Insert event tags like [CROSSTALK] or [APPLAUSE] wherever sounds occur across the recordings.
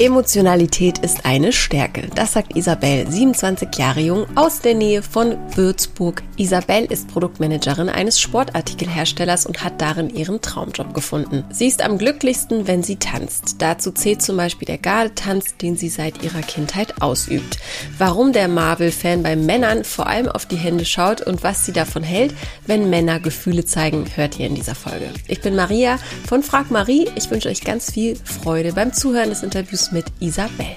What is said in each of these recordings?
Emotionalität ist eine Stärke. Das sagt Isabel, 27 Jahre jung, aus der Nähe von Würzburg. Isabel ist Produktmanagerin eines Sportartikelherstellers und hat darin ihren Traumjob gefunden. Sie ist am glücklichsten, wenn sie tanzt. Dazu zählt zum Beispiel der Gardetanz, den sie seit ihrer Kindheit ausübt. Warum der Marvel-Fan bei Männern vor allem auf die Hände schaut und was sie davon hält, wenn Männer Gefühle zeigen, hört ihr in dieser Folge. Ich bin Maria von Frag Marie. Ich wünsche euch ganz viel Freude beim Zuhören des Interviews mit Isabel.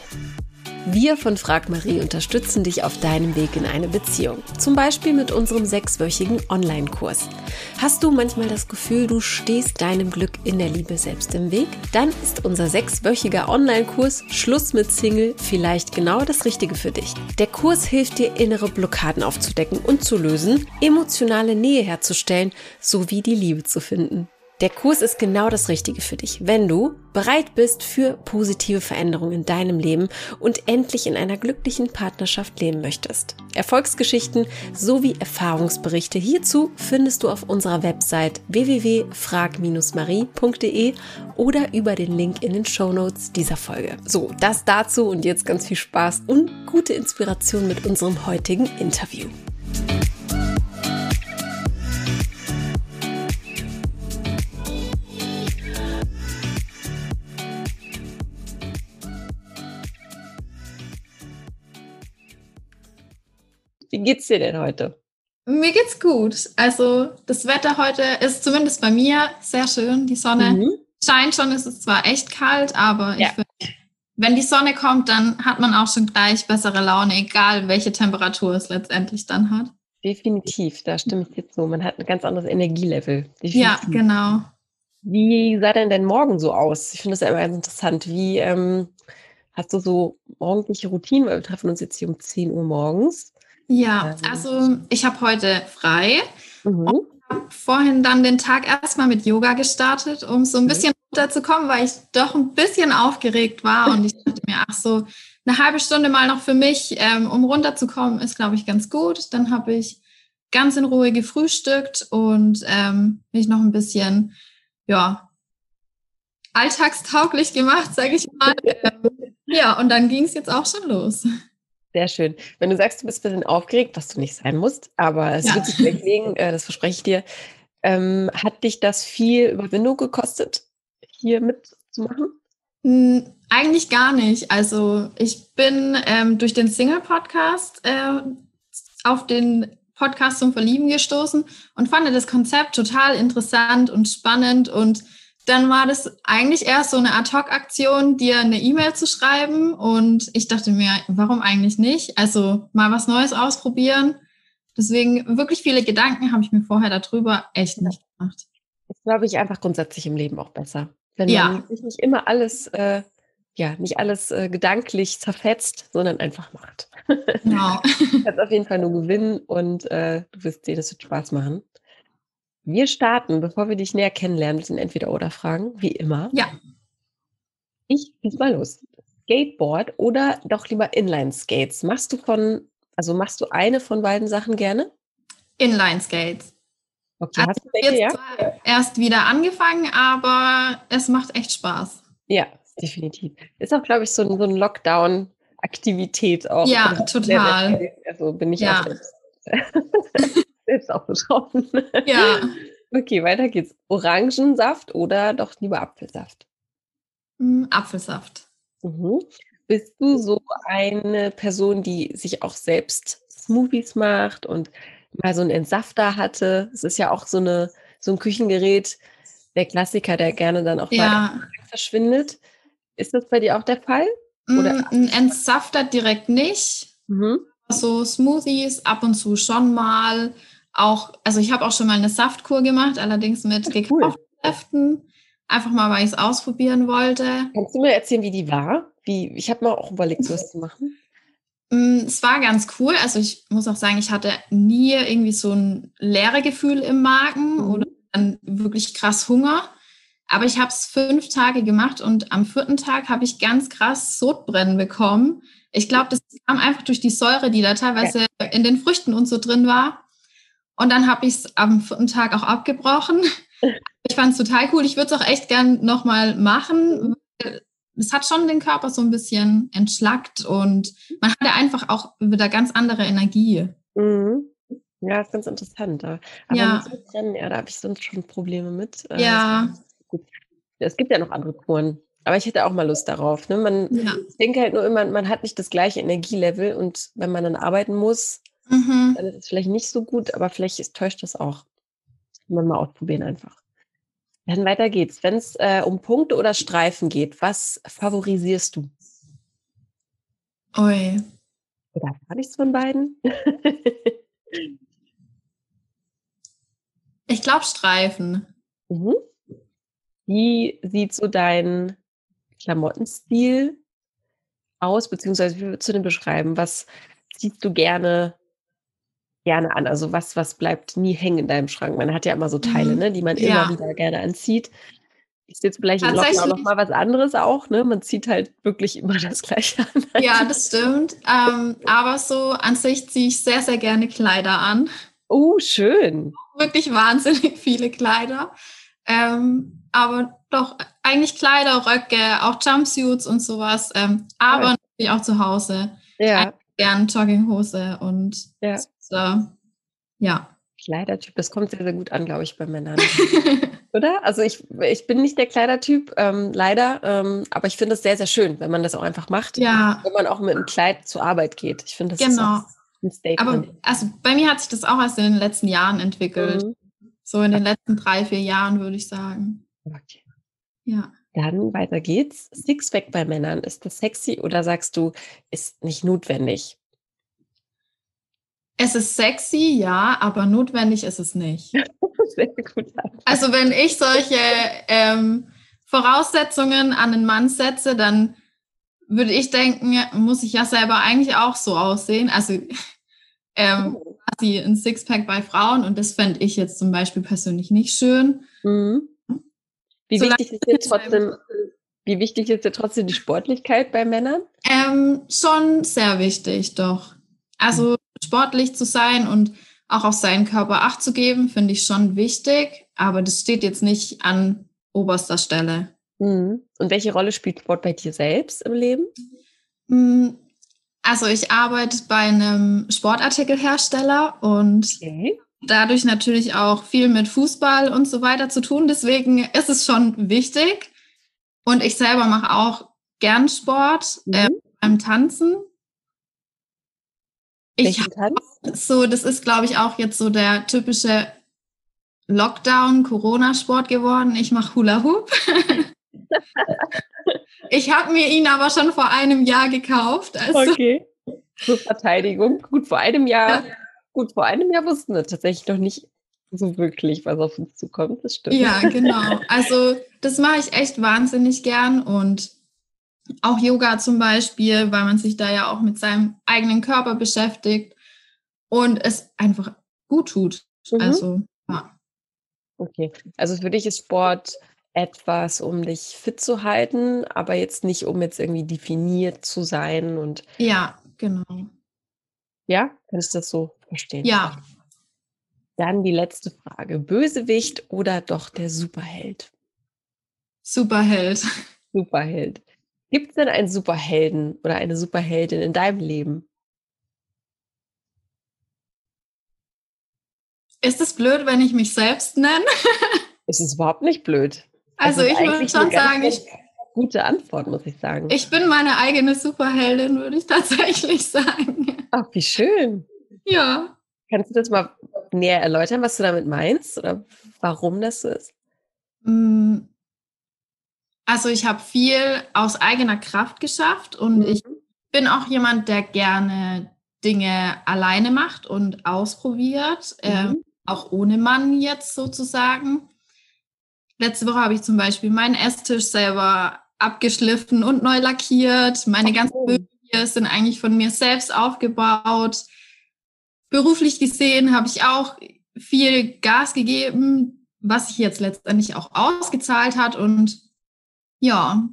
Wir von Frag Marie unterstützen dich auf deinem Weg in eine Beziehung. Zum Beispiel mit unserem sechswöchigen Online-Kurs. Hast du manchmal das Gefühl, du stehst deinem Glück in der Liebe selbst im Weg? Dann ist unser sechswöchiger Online-Kurs Schluss mit Single vielleicht genau das Richtige für dich. Der Kurs hilft dir, innere Blockaden aufzudecken und zu lösen, emotionale Nähe herzustellen sowie die Liebe zu finden. Der Kurs ist genau das Richtige für dich, wenn du bereit bist für positive Veränderungen in deinem Leben und endlich in einer glücklichen Partnerschaft leben möchtest. Erfolgsgeschichten sowie Erfahrungsberichte hierzu findest du auf unserer Website www.frag-marie.de oder über den Link in den Show Notes dieser Folge. So, das dazu und jetzt ganz viel Spaß und gute Inspiration mit unserem heutigen Interview. Wie geht's dir denn heute? Mir geht's gut. Also das Wetter heute ist zumindest bei mir sehr schön. Die Sonne mhm. scheint schon. Es ist zwar echt kalt, aber ja. ich finde, wenn die Sonne kommt, dann hat man auch schon gleich bessere Laune, egal welche Temperatur es letztendlich dann hat. Definitiv, da stimme ich jetzt so. Man hat ein ganz anderes Energielevel. Definitiv. Ja, genau. Wie sah denn dein Morgen so aus? Ich finde das ja immer ganz interessant. Wie ähm, hast du so morgendliche Routinen? Weil wir treffen uns jetzt hier um 10 Uhr morgens. Ja, also ich habe heute frei mhm. und habe vorhin dann den Tag erstmal mit Yoga gestartet, um so ein mhm. bisschen runterzukommen, weil ich doch ein bisschen aufgeregt war und ich dachte mir, ach so, eine halbe Stunde mal noch für mich, ähm, um runterzukommen, ist, glaube ich, ganz gut. Dann habe ich ganz in Ruhe gefrühstückt und ähm, mich noch ein bisschen, ja, alltagstauglich gemacht, sage ich mal. [LAUGHS] Ja, und dann ging es jetzt auch schon los. Sehr schön. Wenn du sagst, du bist ein bisschen aufgeregt, was du nicht sein musst, aber es ja. wird sich [LAUGHS] weglegen, äh, das verspreche ich dir. Ähm, hat dich das viel Überwindung gekostet, hier mitzumachen? Hm, eigentlich gar nicht. Also ich bin ähm, durch den Single-Podcast äh, auf den Podcast zum Verlieben gestoßen und fand das Konzept total interessant und spannend und dann war das eigentlich erst so eine Ad-Hoc-Aktion, dir eine E-Mail zu schreiben. Und ich dachte mir, warum eigentlich nicht? Also mal was Neues ausprobieren. Deswegen wirklich viele Gedanken habe ich mir vorher darüber echt nicht gemacht. Das glaube ich einfach grundsätzlich im Leben auch besser. Wenn ja. man sich nicht immer alles, äh, ja, nicht alles äh, gedanklich zerfetzt, sondern einfach macht. Genau. du [LAUGHS] kannst auf jeden Fall nur gewinnen und äh, du wirst dir das wird Spaß machen. Wir starten, bevor wir dich näher kennenlernen, mit den Entweder-Oder-Fragen, wie immer. Ja. Ich gehe mal los. Skateboard oder doch lieber Inline-Skates? Machst du von, also machst du eine von beiden Sachen gerne? Inline-Skates. Okay, also hast du welche, jetzt ja? erst wieder angefangen, aber es macht echt Spaß. Ja, definitiv. Ist auch, glaube ich, so, so ein Lockdown-Aktivität auch. Ja, also, total. Also bin ich ja. auch [LAUGHS] selbst. auch betroffen. Ja. [LAUGHS] Okay, weiter geht's. Orangensaft oder doch lieber Apfelsaft? Mm, Apfelsaft. Mhm. Bist du so eine Person, die sich auch selbst Smoothies macht und mal so einen Entsafter hatte? Es ist ja auch so, eine, so ein Küchengerät, der Klassiker, der gerne dann auch ja. mal verschwindet. Ist das bei dir auch der Fall? Oder? Mm, ein Entsafter direkt nicht. Mhm. So Smoothies ab und zu schon mal auch, also ich habe auch schon mal eine Saftkur gemacht, allerdings mit gekauften Säften. Einfach mal, weil ich es ausprobieren wollte. Kannst du mir erzählen, wie die war? Wie, ich habe mal auch überlegt, sowas zu machen. Mm, es war ganz cool. Also ich muss auch sagen, ich hatte nie irgendwie so ein leere Gefühl im Magen mhm. oder dann wirklich krass Hunger. Aber ich habe es fünf Tage gemacht und am vierten Tag habe ich ganz krass Sodbrennen bekommen. Ich glaube, das kam einfach durch die Säure, die da teilweise ja. in den Früchten und so drin war. Und dann habe ich es am vierten Tag auch abgebrochen. [LAUGHS] Ich fand es total cool. Ich würde es auch echt gern nochmal machen. es hat schon den Körper so ein bisschen entschlackt und man hat ja einfach auch wieder ganz andere Energie. Mhm. Ja, ist ganz interessant. Aber ja. mit Rennen, ja, da habe ich sonst schon Probleme mit. Äh, ja. Es gibt ja noch andere Kuren. Aber ich hätte auch mal Lust darauf. Ne? Man, ja. Ich denke halt nur immer, man hat nicht das gleiche Energielevel und wenn man dann arbeiten muss, mhm. dann ist es vielleicht nicht so gut, aber vielleicht ist, täuscht das auch. Man mal ausprobieren einfach. Dann weiter geht's. Wenn es äh, um Punkte oder Streifen geht, was favorisierst du? Ui. Oder gar nichts von beiden? [LAUGHS] ich glaube Streifen. Mhm. Wie sieht so dein Klamottenstil aus, beziehungsweise wie würdest du den beschreiben? Was ziehst du gerne, gerne an? Also was, was bleibt nie hängen in deinem Schrank? Man hat ja immer so Teile, mhm. ne, die man ja. immer wieder gerne anzieht. Ist jetzt vielleicht im Lockdown noch mal was anderes auch, ne? Man zieht halt wirklich immer [LAUGHS] das Gleiche an. Ja, das stimmt. Ähm, aber so an sich ziehe ich sehr, sehr gerne Kleider an. Oh, schön. Wirklich wahnsinnig viele Kleider. Ähm, aber doch eigentlich Kleider, Röcke, auch Jumpsuits und sowas. Ähm, aber natürlich auch zu Hause. Ja. Gern Jogginghose und ja. So, ja. Kleidertyp, das kommt sehr, sehr gut an, glaube ich, bei Männern. [LAUGHS] Oder? Also ich, ich bin nicht der Kleidertyp, ähm, leider, ähm, aber ich finde es sehr, sehr schön, wenn man das auch einfach macht. Ja. Wenn man auch mit einem Kleid zur Arbeit geht. Ich finde das genau. ein Statement. Aber also bei mir hat sich das auch erst in den letzten Jahren entwickelt. Mhm. So in den letzten drei, vier Jahren, würde ich sagen. Okay. Ja. Dann weiter geht's. Sixpack bei Männern, ist das sexy oder sagst du, ist nicht notwendig? Es ist sexy, ja, aber notwendig ist es nicht. [LAUGHS] Sehr gut. Also wenn ich solche ähm, Voraussetzungen an den Mann setze, dann würde ich denken, muss ich ja selber eigentlich auch so aussehen. Also [LAUGHS] ähm, oh. quasi ein Sixpack bei Frauen und das fände ich jetzt zum Beispiel persönlich nicht schön. Mhm. Wie, wichtig ist dir trotzdem, wie wichtig ist dir trotzdem die Sportlichkeit bei Männern? Ähm, schon sehr wichtig, doch. Also sportlich zu sein und auch auf seinen Körper Acht zu geben, finde ich schon wichtig, aber das steht jetzt nicht an oberster Stelle. Mhm. Und welche Rolle spielt Sport bei dir selbst im Leben? Mhm. Also ich arbeite bei einem Sportartikelhersteller und okay. dadurch natürlich auch viel mit Fußball und so weiter zu tun. Deswegen ist es schon wichtig. Und ich selber mache auch gern Sport mhm. äh, beim Tanzen. Ich Tanz? so, das ist, glaube ich, auch jetzt so der typische Lockdown-Corona-Sport geworden. Ich mache Hula Hoop. [LAUGHS] Ich habe mir ihn aber schon vor einem Jahr gekauft. Also. Okay. Zur Verteidigung. Gut, vor einem Jahr, ja. gut, vor einem Jahr wussten wir tatsächlich noch nicht so wirklich, was auf uns zukommt. Das stimmt. Ja, genau. Also das mache ich echt wahnsinnig gern und auch Yoga zum Beispiel, weil man sich da ja auch mit seinem eigenen Körper beschäftigt und es einfach gut tut. Mhm. Also, ja. Okay. Also für dich ist Sport etwas, um dich fit zu halten, aber jetzt nicht, um jetzt irgendwie definiert zu sein und. Ja, genau. Ja, kannst du das so verstehen? Ja. Dann die letzte Frage. Bösewicht oder doch der Superheld? Superheld. Superheld. Gibt es denn einen Superhelden oder eine Superheldin in deinem Leben? Ist es blöd, wenn ich mich selbst nenne? [LAUGHS] es ist überhaupt nicht blöd. Also ich würde schon sagen, ich, gute Antwort, muss ich sagen. Ich bin meine eigene Superheldin, würde ich [LAUGHS] tatsächlich sagen. Ach, wie schön. Ja. Kannst du das mal näher erläutern, was du damit meinst oder warum das so ist? Also ich habe viel aus eigener Kraft geschafft und mhm. ich bin auch jemand, der gerne Dinge alleine macht und ausprobiert, mhm. äh, auch ohne Mann jetzt sozusagen. Letzte Woche habe ich zum Beispiel meinen Esstisch selber abgeschliffen und neu lackiert. Meine oh. ganzen Möbel hier sind eigentlich von mir selbst aufgebaut. Beruflich gesehen habe ich auch viel Gas gegeben, was sich jetzt letztendlich auch ausgezahlt hat. Und ja,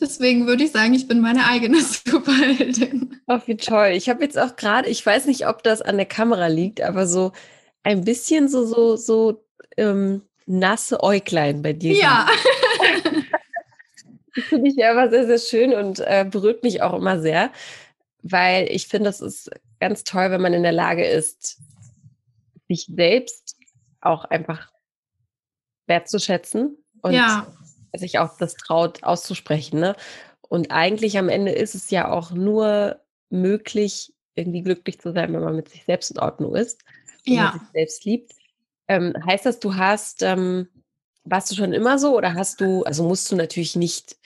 deswegen würde ich sagen, ich bin meine eigene [LAUGHS] Superheldin. Ach, wie toll. Ich habe jetzt auch gerade, ich weiß nicht, ob das an der Kamera liegt, aber so ein bisschen so, so, so ähm, nasse Äuglein bei dir. Ja. Das finde ich ja immer sehr, sehr schön und äh, berührt mich auch immer sehr, weil ich finde, das ist ganz toll, wenn man in der Lage ist, sich selbst auch einfach wertzuschätzen und ja. Sich auch das traut auszusprechen. Ne? Und eigentlich am Ende ist es ja auch nur möglich, irgendwie glücklich zu sein, wenn man mit sich selbst in Ordnung ist und ja. sich selbst liebt. Ähm, heißt das, du hast, ähm, warst du schon immer so oder hast du, also musst du natürlich nicht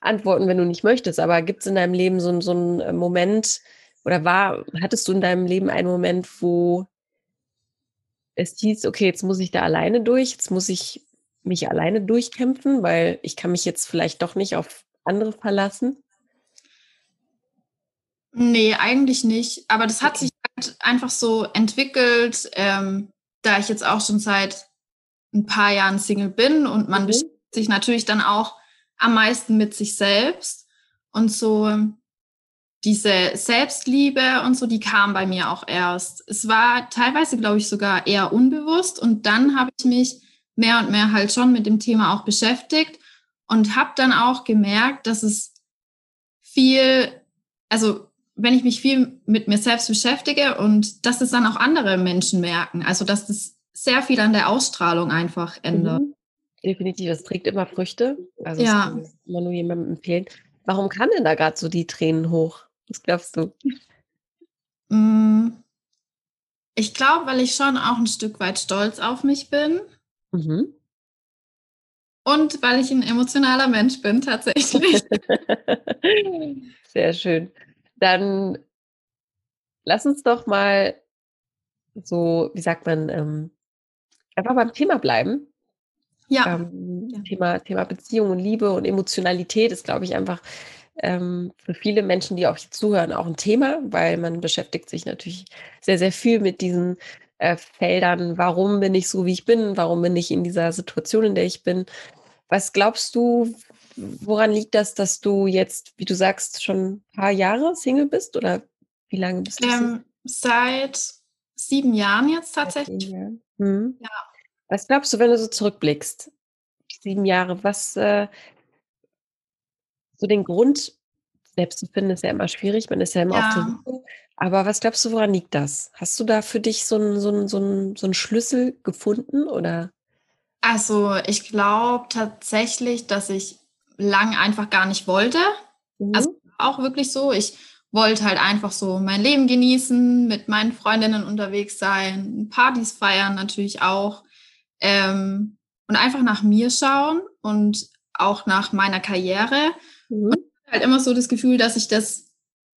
antworten, wenn du nicht möchtest, aber gibt es in deinem Leben so, so einen äh, Moment oder war, hattest du in deinem Leben einen Moment, wo es hieß, okay, jetzt muss ich da alleine durch, jetzt muss ich mich alleine durchkämpfen, weil ich kann mich jetzt vielleicht doch nicht auf andere verlassen? Nee, eigentlich nicht. Aber das hat sich halt einfach so entwickelt, ähm, da ich jetzt auch schon seit ein paar Jahren Single bin und man mhm. beschäftigt sich natürlich dann auch am meisten mit sich selbst. Und so diese Selbstliebe und so, die kam bei mir auch erst. Es war teilweise, glaube ich, sogar eher unbewusst. Und dann habe ich mich mehr und mehr halt schon mit dem Thema auch beschäftigt und habe dann auch gemerkt, dass es viel, also wenn ich mich viel mit mir selbst beschäftige und dass es dann auch andere Menschen merken, also dass das sehr viel an der Ausstrahlung einfach ändert. Mhm. Definitiv, es trägt immer Früchte. Also ja. das kann ich immer nur jemandem empfehlen. Warum kamen denn da gerade so die Tränen hoch? Was glaubst du? Mm, ich glaube, weil ich schon auch ein Stück weit stolz auf mich bin. Mhm. Und weil ich ein emotionaler Mensch bin, tatsächlich. [LAUGHS] Sehr schön. Dann lass uns doch mal so, wie sagt man, ähm, einfach beim Thema bleiben. Ja. Ähm, ja. Thema, Thema Beziehung und Liebe und Emotionalität ist, glaube ich, einfach ähm, für viele Menschen, die auch hier zuhören, auch ein Thema, weil man beschäftigt sich natürlich sehr, sehr viel mit diesen äh, Feldern. Warum bin ich so, wie ich bin? Warum bin ich in dieser Situation, in der ich bin? Was glaubst du, woran liegt das, dass du jetzt, wie du sagst, schon ein paar Jahre Single bist oder wie lange bist du? Ähm, seit sieben Jahren jetzt tatsächlich. Jahren. Hm. Ja. Was glaubst du, wenn du so zurückblickst? Sieben Jahre, was äh, so den Grund selbst zu finden, ist ja immer schwierig, man ist ja immer ja. auf der Suche. Aber was glaubst du, woran liegt das? Hast du da für dich so einen so so einen, so einen Schlüssel gefunden oder? Also ich glaube tatsächlich, dass ich lang einfach gar nicht wollte. Mhm. Also auch wirklich so. Ich wollte halt einfach so mein Leben genießen, mit meinen Freundinnen unterwegs sein, Partys feiern natürlich auch. Ähm, und einfach nach mir schauen und auch nach meiner Karriere. Mhm. Und halt immer so das Gefühl, dass ich das,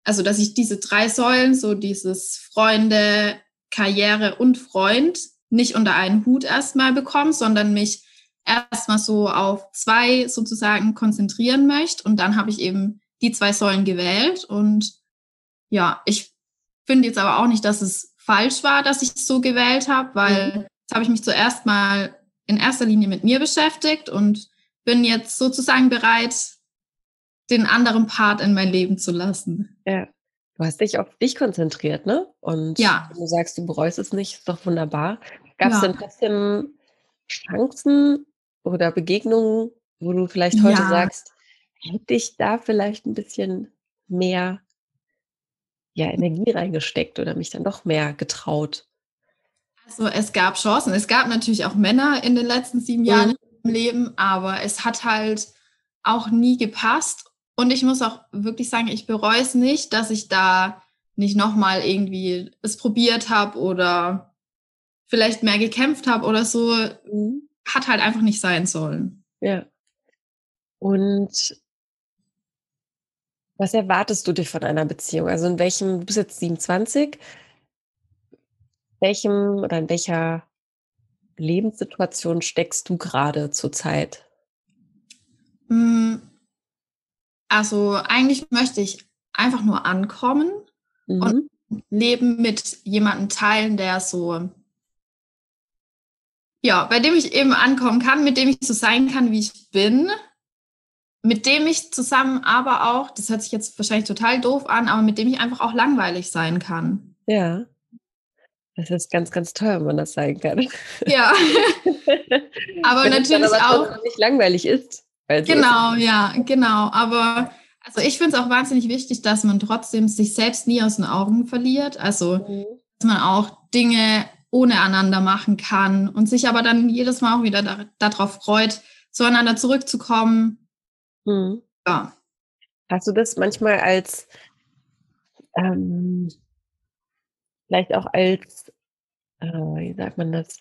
also dass ich diese drei Säulen, so dieses Freunde, Karriere und Freund, nicht unter einen Hut erstmal bekomme, sondern mich erstmal so auf zwei sozusagen konzentrieren möchte. Und dann habe ich eben die zwei Säulen gewählt. Und ja, ich finde jetzt aber auch nicht, dass es falsch war, dass ich es so gewählt habe, weil mhm. jetzt habe ich mich zuerst mal in erster Linie mit mir beschäftigt und bin jetzt sozusagen bereit, den anderen Part in mein Leben zu lassen. Ja. Du hast dich auf dich konzentriert, ne? Und ja. du sagst, du bereust es nicht, ist doch wunderbar. Gab es ja. denn trotzdem Chancen oder Begegnungen, wo du vielleicht heute ja. sagst, hätte ich da vielleicht ein bisschen mehr ja, Energie reingesteckt oder mich dann doch mehr getraut? Also es gab Chancen. Es gab natürlich auch Männer in den letzten sieben Jahren mhm. im Leben, aber es hat halt auch nie gepasst. Und ich muss auch wirklich sagen, ich bereue es nicht, dass ich da nicht nochmal irgendwie es probiert habe oder vielleicht mehr gekämpft habe oder so. Mhm. Hat halt einfach nicht sein sollen. Ja. Und was erwartest du dir von einer Beziehung? Also in welchem, du bist jetzt 27, welchem oder in welcher Lebenssituation steckst du gerade zurzeit? Mm, also eigentlich möchte ich einfach nur ankommen mhm. und Leben mit jemandem teilen, der so, ja, bei dem ich eben ankommen kann, mit dem ich so sein kann, wie ich bin, mit dem ich zusammen aber auch, das hört sich jetzt wahrscheinlich total doof an, aber mit dem ich einfach auch langweilig sein kann. Ja. Das ist ganz, ganz toll, wenn man das sein kann. Ja. [LAUGHS] aber wenn natürlich aber auch. nicht langweilig ist. Also genau, ja, genau. Aber also ich finde es auch wahnsinnig wichtig, dass man trotzdem sich selbst nie aus den Augen verliert. Also, mhm. dass man auch Dinge ohne einander machen kann und sich aber dann jedes Mal auch wieder da, darauf freut, zueinander zurückzukommen. Mhm. Ja. Hast du das manchmal als, ähm, vielleicht auch als, äh, wie sagt man das?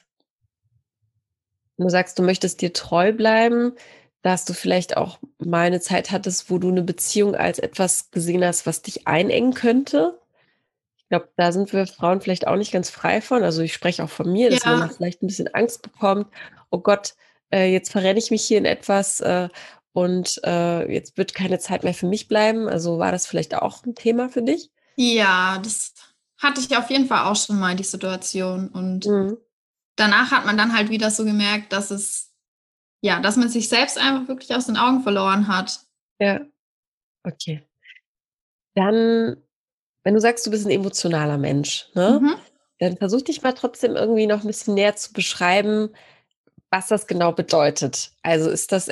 Du sagst, du möchtest dir treu bleiben, dass du vielleicht auch mal eine Zeit hattest, wo du eine Beziehung als etwas gesehen hast, was dich einengen könnte. Ich glaube, da sind wir Frauen vielleicht auch nicht ganz frei von. Also ich spreche auch von mir, dass ja. man vielleicht ein bisschen Angst bekommt. Oh Gott, äh, jetzt verrenne ich mich hier in etwas äh, und äh, jetzt wird keine Zeit mehr für mich bleiben. Also war das vielleicht auch ein Thema für dich? Ja, das hatte ich auf jeden Fall auch schon mal, die Situation. Und mhm. danach hat man dann halt wieder so gemerkt, dass es ja, dass man sich selbst einfach wirklich aus den Augen verloren hat. Ja. Okay. Dann, wenn du sagst, du bist ein emotionaler Mensch, ne? Mhm. Dann versuch dich mal trotzdem irgendwie noch ein bisschen näher zu beschreiben, was das genau bedeutet. Also ist das,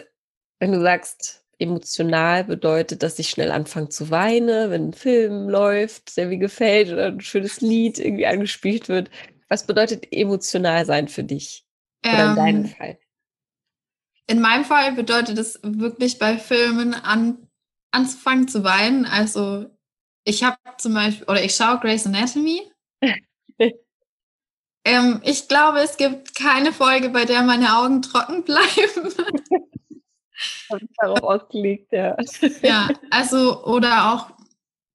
wenn du sagst, emotional bedeutet, dass ich schnell anfange zu weinen, wenn ein Film läuft, der mir gefällt oder ein schönes Lied irgendwie angespielt wird. Was bedeutet emotional sein für dich? Oder ähm, in deinem Fall? In meinem Fall bedeutet es wirklich bei Filmen an, anzufangen zu weinen. Also ich habe zum Beispiel, oder ich schaue Grey's Anatomy. [LAUGHS] ähm, ich glaube, es gibt keine Folge, bei der meine Augen trocken bleiben. [LAUGHS] Darauf ausgelegt, ja. [LAUGHS] ja, also, oder auch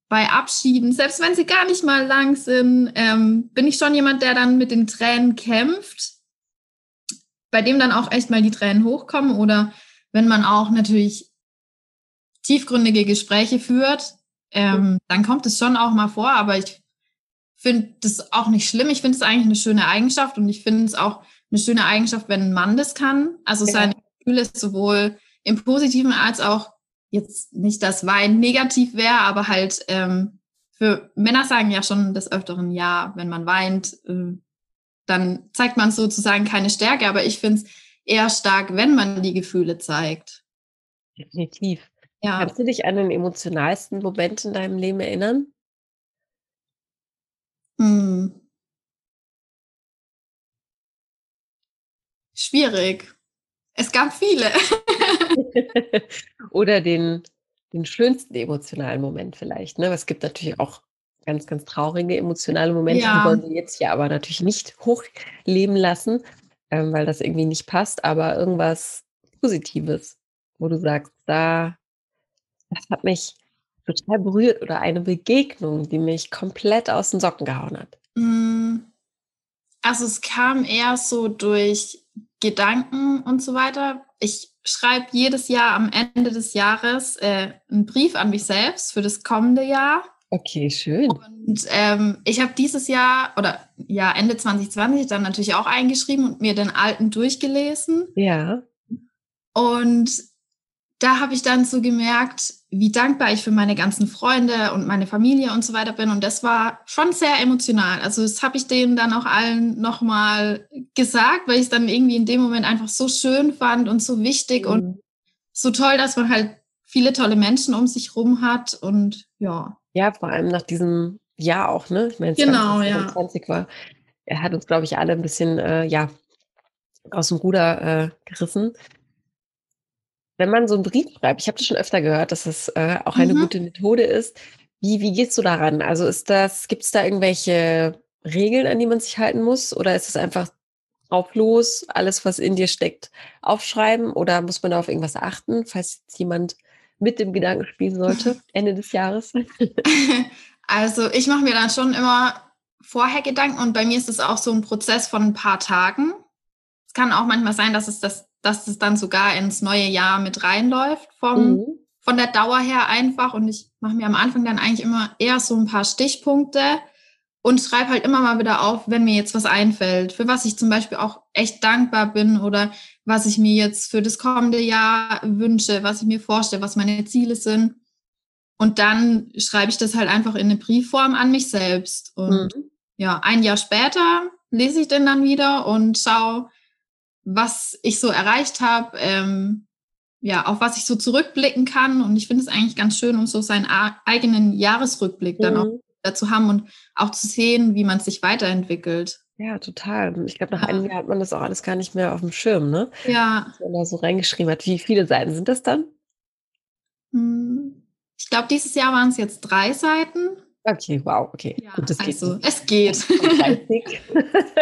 bei Abschieden, selbst wenn sie gar nicht mal lang sind, ähm, bin ich schon jemand, der dann mit den Tränen kämpft bei dem dann auch echt mal die Tränen hochkommen oder wenn man auch natürlich tiefgründige Gespräche führt, ähm, dann kommt es schon auch mal vor, aber ich finde das auch nicht schlimm. Ich finde es eigentlich eine schöne Eigenschaft und ich finde es auch eine schöne Eigenschaft, wenn ein Mann das kann. Also ja. seine Gefühle sowohl im Positiven als auch jetzt nicht, dass Wein negativ wäre, aber halt ähm, für Männer sagen ja schon des Öfteren ja, wenn man weint, äh, dann zeigt man sozusagen keine Stärke, aber ich finde es eher stark, wenn man die Gefühle zeigt. Definitiv. Ja. Kannst du dich an den emotionalsten Moment in deinem Leben erinnern? Hm. Schwierig. Es gab viele. [LAUGHS] [LAUGHS] Oder den, den schönsten emotionalen Moment vielleicht. Ne? Es gibt natürlich auch ganz, ganz traurige, emotionale Momente. Ja. Die wollen sie jetzt ja aber natürlich nicht [LAUGHS] hochleben lassen, ähm, weil das irgendwie nicht passt, aber irgendwas Positives, wo du sagst, da, das hat mich total berührt oder eine Begegnung, die mich komplett aus den Socken gehauen hat. Mm. Also es kam eher so durch Gedanken und so weiter. Ich schreibe jedes Jahr am Ende des Jahres äh, einen Brief an mich selbst für das kommende Jahr. Okay, schön. Und ähm, ich habe dieses Jahr oder ja Ende 2020 dann natürlich auch eingeschrieben und mir den alten durchgelesen. Ja. Und da habe ich dann so gemerkt, wie dankbar ich für meine ganzen Freunde und meine Familie und so weiter bin. Und das war schon sehr emotional. Also das habe ich denen dann auch allen nochmal gesagt, weil ich es dann irgendwie in dem Moment einfach so schön fand und so wichtig mhm. und so toll, dass man halt viele tolle Menschen um sich rum hat. Und ja. Ja, vor allem nach diesem Jahr auch, ne? Ich meine, genau, 2020 ja. war, er hat uns, glaube ich, alle ein bisschen, äh, ja, aus dem Ruder äh, gerissen. Wenn man so einen Brief schreibt, ich habe das schon öfter gehört, dass es äh, auch eine mhm. gute Methode ist. Wie, wie gehst du daran? Also ist das, gibt es da irgendwelche Regeln, an die man sich halten muss? Oder ist es einfach drauf los, alles, was in dir steckt, aufschreiben? Oder muss man da auf irgendwas achten, falls jetzt jemand mit dem Gedanken spielen sollte, [LAUGHS] Ende des Jahres? [LAUGHS] Also ich mache mir dann schon immer vorher Gedanken und bei mir ist es auch so ein Prozess von ein paar Tagen. Es kann auch manchmal sein, dass es, das, dass es dann sogar ins neue Jahr mit reinläuft, vom, mhm. von der Dauer her einfach. Und ich mache mir am Anfang dann eigentlich immer eher so ein paar Stichpunkte und schreibe halt immer mal wieder auf, wenn mir jetzt was einfällt, für was ich zum Beispiel auch echt dankbar bin oder was ich mir jetzt für das kommende Jahr wünsche, was ich mir vorstelle, was meine Ziele sind. Und dann schreibe ich das halt einfach in eine Briefform an mich selbst. Und mhm. ja, ein Jahr später lese ich den dann wieder und schaue, was ich so erreicht habe, ähm, ja, auf was ich so zurückblicken kann. Und ich finde es eigentlich ganz schön, um so seinen eigenen Jahresrückblick dann auch mhm. zu haben und auch zu sehen, wie man sich weiterentwickelt. Ja, total. Ich glaube, nach ja. einem Jahr hat man das auch alles gar nicht mehr auf dem Schirm, ne? Ja. Dass man da so reingeschrieben hat. Wie viele Seiten sind das dann? Hm, ich glaube, dieses Jahr waren es jetzt drei Seiten. Okay, wow, okay. Ja, Gut, das also, geht. es geht. [LAUGHS]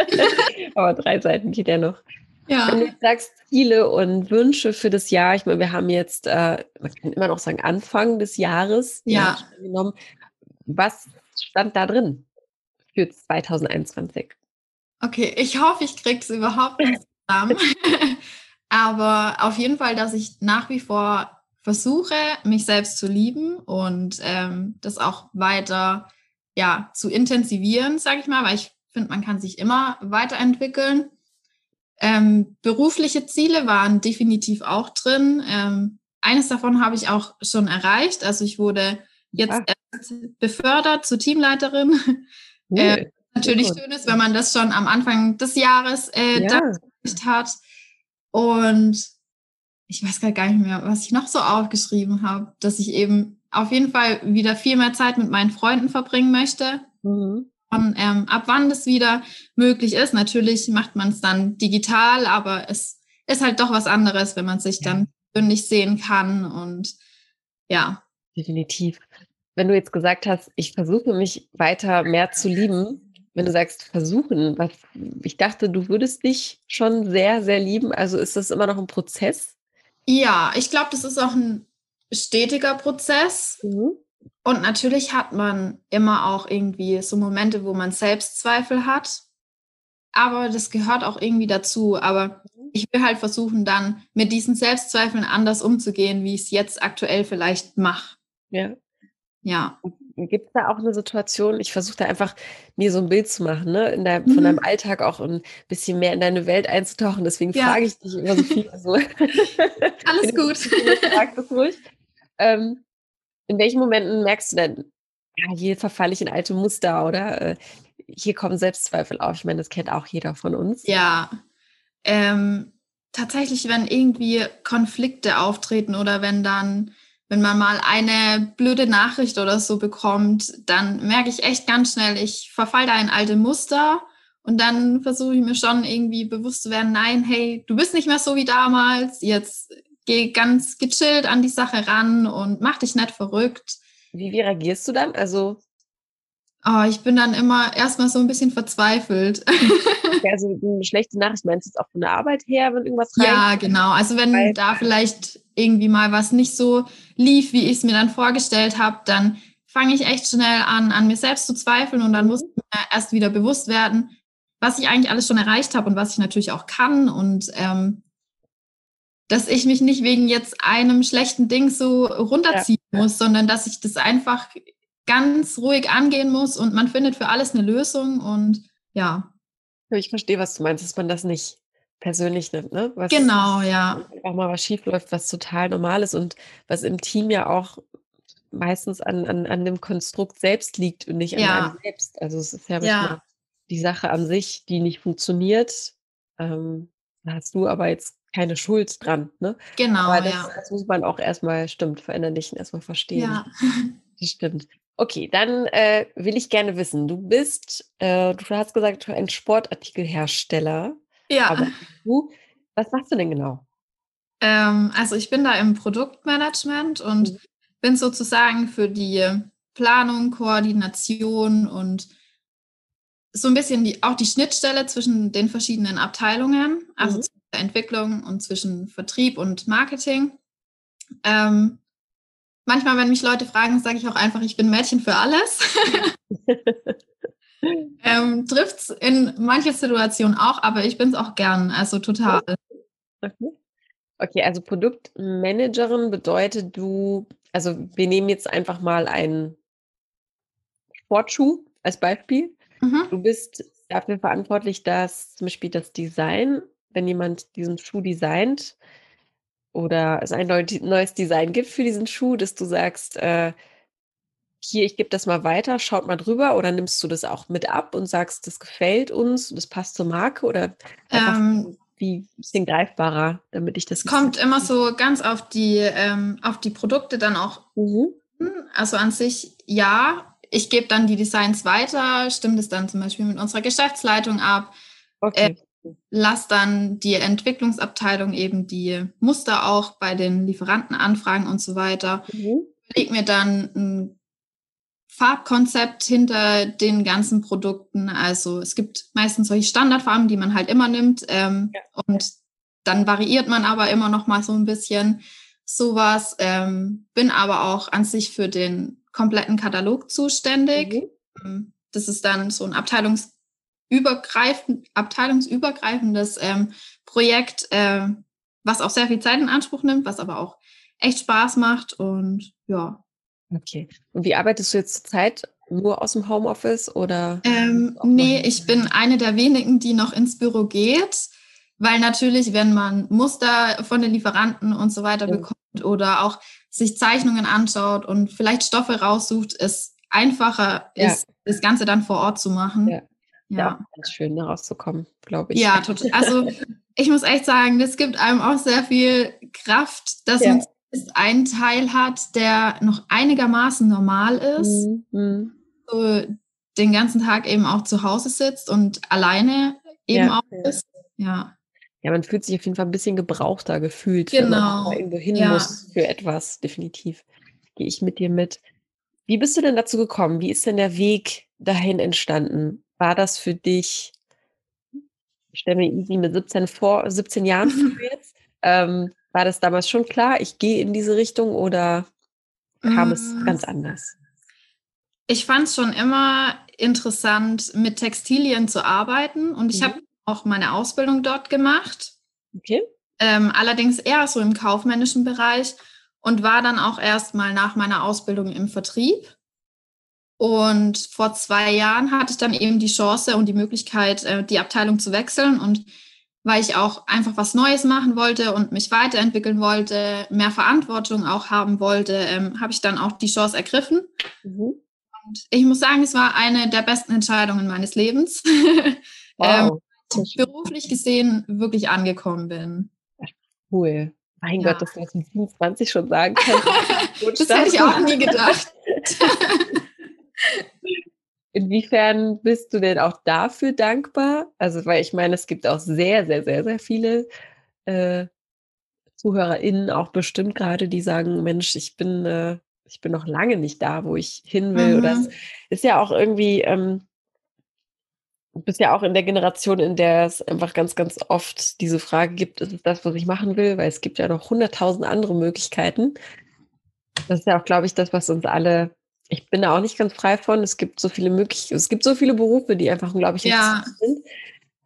[LAUGHS] Aber drei Seiten geht ja noch. Ja. Wenn du sagst, Ziele und Wünsche für das Jahr, ich meine, wir haben jetzt, äh, man kann immer noch sagen, Anfang des Jahres ja. genommen. Was stand da drin für 2021? Okay, ich hoffe, ich kriege es überhaupt nicht zusammen. [LAUGHS] Aber auf jeden Fall, dass ich nach wie vor versuche, mich selbst zu lieben und ähm, das auch weiter ja, zu intensivieren, sage ich mal, weil ich finde, man kann sich immer weiterentwickeln. Ähm, berufliche Ziele waren definitiv auch drin. Ähm, eines davon habe ich auch schon erreicht. Also ich wurde jetzt ah. befördert zur Teamleiterin. Cool. Natürlich schön ist, wenn man das schon am Anfang des Jahres äh, ja. hat. Und ich weiß gar nicht mehr, was ich noch so aufgeschrieben habe, dass ich eben auf jeden Fall wieder viel mehr Zeit mit meinen Freunden verbringen möchte. Mhm. Und ähm, ab wann das wieder möglich ist, natürlich macht man es dann digital, aber es ist halt doch was anderes, wenn man sich ja. dann persönlich sehen kann und ja. Definitiv. Wenn du jetzt gesagt hast, ich versuche mich weiter mehr zu lieben, wenn du sagst versuchen, was, ich dachte, du würdest dich schon sehr, sehr lieben. Also ist das immer noch ein Prozess? Ja, ich glaube, das ist auch ein stetiger Prozess. Mhm. Und natürlich hat man immer auch irgendwie so Momente, wo man Selbstzweifel hat. Aber das gehört auch irgendwie dazu. Aber mhm. ich will halt versuchen, dann mit diesen Selbstzweifeln anders umzugehen, wie ich es jetzt aktuell vielleicht mache. Ja. Ja. Gibt es da auch eine Situation, ich versuche da einfach mir so ein Bild zu machen, ne? In der, von mhm. deinem Alltag auch ein bisschen mehr in deine Welt einzutauchen. Deswegen ja. frage ich dich immer so viel. [LAUGHS] [LAUGHS] So. Alles gut. Frag das ruhig. Ähm, in welchen Momenten merkst du denn, ja, hier verfalle ich in alte Muster oder äh, hier kommen Selbstzweifel auf? Ich meine, das kennt auch jeder von uns. Ja. Ähm, tatsächlich, wenn irgendwie Konflikte auftreten oder wenn dann wenn man mal eine blöde Nachricht oder so bekommt, dann merke ich echt ganz schnell, ich verfall da in alte Muster und dann versuche ich mir schon irgendwie bewusst zu werden, nein, hey, du bist nicht mehr so wie damals, jetzt geh ganz gechillt an die Sache ran und mach dich nicht verrückt. Wie, wie reagierst du dann? Also Oh, ich bin dann immer erstmal so ein bisschen verzweifelt. [LAUGHS] Okay, also eine schlechte Nachricht meinst du jetzt auch von der Arbeit her, wenn irgendwas rein? Ja, genau. Also wenn Weil, da vielleicht irgendwie mal was nicht so lief, wie ich es mir dann vorgestellt habe, dann fange ich echt schnell an, an mir selbst zu zweifeln und dann muss ich mir erst wieder bewusst werden, was ich eigentlich alles schon erreicht habe und was ich natürlich auch kann und ähm, dass ich mich nicht wegen jetzt einem schlechten Ding so runterziehen ja. muss, sondern dass ich das einfach ganz ruhig angehen muss und man findet für alles eine Lösung und ja. Ich verstehe, was du meinst, dass man das nicht persönlich nimmt, ne? Was genau, ja. Auch mal was schief läuft, was total normal ist und was im Team ja auch meistens an, an, an dem Konstrukt selbst liegt und nicht an ja. einem selbst. Also es ist ja, ja. die Sache an sich, die nicht funktioniert. Ähm, da hast du aber jetzt keine Schuld dran, ne? Genau. Aber das, ja. das muss man auch erstmal, stimmt, verinnerlichen, erstmal verstehen. Ja. Das stimmt. Okay, dann äh, will ich gerne wissen, du bist, äh, du hast gesagt, ein Sportartikelhersteller. Ja. Aber du, was machst du denn genau? Ähm, also ich bin da im Produktmanagement und mhm. bin sozusagen für die Planung, Koordination und so ein bisschen die, auch die Schnittstelle zwischen den verschiedenen Abteilungen, also mhm. zwischen der Entwicklung und zwischen Vertrieb und Marketing. Ähm, manchmal, wenn mich Leute fragen, sage ich auch einfach, ich bin Mädchen für alles. [LAUGHS] ähm, Trifft es in manche Situationen auch, aber ich bin es auch gern, also total. Okay. okay, also Produktmanagerin bedeutet du, also wir nehmen jetzt einfach mal einen Sportschuh als Beispiel. Mhm. Du bist dafür verantwortlich, dass zum Beispiel das Design, wenn jemand diesen Schuh designt, oder es ein neues Design gibt für diesen Schuh, dass du sagst, äh, hier, ich gebe das mal weiter, schaut mal drüber oder nimmst du das auch mit ab und sagst, das gefällt uns, das passt zur Marke oder ähm, wie ein bisschen greifbarer, damit ich das. Es kommt immer so ganz auf die, ähm, auf die Produkte dann auch. Mhm. Also an sich, ja, ich gebe dann die Designs weiter, stimme das dann zum Beispiel mit unserer Geschäftsleitung ab. Okay. Äh, lass dann die Entwicklungsabteilung eben die Muster auch bei den Lieferanten anfragen und so weiter. Mhm. Leg mir dann ein Farbkonzept hinter den ganzen Produkten. Also es gibt meistens solche Standardfarben, die man halt immer nimmt. Ähm, ja. Und dann variiert man aber immer noch mal so ein bisschen sowas. Ähm, bin aber auch an sich für den kompletten Katalog zuständig. Mhm. Ähm, das ist dann so ein abteilungsübergreifend, abteilungsübergreifendes ähm, Projekt, äh, was auch sehr viel Zeit in Anspruch nimmt, was aber auch echt Spaß macht. Und ja, Okay. Und wie arbeitest du jetzt zurzeit? Nur aus dem Homeoffice oder? Ähm, nee, ich bin eine der wenigen, die noch ins Büro geht, weil natürlich, wenn man Muster von den Lieferanten und so weiter ja. bekommt oder auch sich Zeichnungen anschaut und vielleicht Stoffe raussucht, es einfacher ja. ist, das Ganze dann vor Ort zu machen. Ja, ja. ja ganz schön rauszukommen, glaube ich. Ja, [LAUGHS] total. Also ich muss echt sagen, das gibt einem auch sehr viel Kraft, dass man einen Teil hat, der noch einigermaßen normal ist, mhm. so den ganzen Tag eben auch zu Hause sitzt und alleine eben ja. auch ist. Ja. Ja, man fühlt sich auf jeden Fall ein bisschen gebrauchter gefühlt, genau. wenn man genau. irgendwo hin ja. muss für etwas, definitiv. Gehe ich mit dir mit. Wie bist du denn dazu gekommen? Wie ist denn der Weg dahin entstanden? War das für dich, ich stelle mir Easy mit 17 vor, 17 Jahren vor [LAUGHS] jetzt, ähm, war das damals schon klar, ich gehe in diese Richtung oder kam mm. es ganz anders? Ich fand es schon immer interessant, mit Textilien zu arbeiten und ich mhm. habe auch meine Ausbildung dort gemacht. Okay. Ähm, allerdings eher so im kaufmännischen Bereich und war dann auch erst mal nach meiner Ausbildung im Vertrieb. Und vor zwei Jahren hatte ich dann eben die Chance und die Möglichkeit, äh, die Abteilung zu wechseln und weil ich auch einfach was Neues machen wollte und mich weiterentwickeln wollte, mehr Verantwortung auch haben wollte, ähm, habe ich dann auch die Chance ergriffen. Mhm. Und ich muss sagen, es war eine der besten Entscheidungen meines Lebens. [LAUGHS] Wow. ähm, beruflich gesehen wirklich angekommen bin. Cool. Mein ja. Gott, dass du das mit 27 schon sagen kannst. [LAUGHS] das hätte ich auch nie gedacht. [LAUGHS] Inwiefern bist du denn auch dafür dankbar? Also, weil ich meine, es gibt auch sehr, sehr, sehr, sehr viele äh, ZuhörerInnen auch bestimmt gerade, die sagen, Mensch, ich bin, äh, ich bin noch lange nicht da, wo ich hin will. Mhm. Oder es ist ja auch irgendwie, ähm, du bist ja auch in der Generation, in der es einfach ganz, ganz oft diese Frage gibt, ist es das, was ich machen will? Weil es gibt ja noch hunderttausend andere Möglichkeiten. Das ist ja auch, glaube ich, das, was uns alle ich bin da auch nicht ganz frei von. Es gibt so viele Möglichkeiten, es gibt so viele Berufe, die einfach unglaublich ja. sind.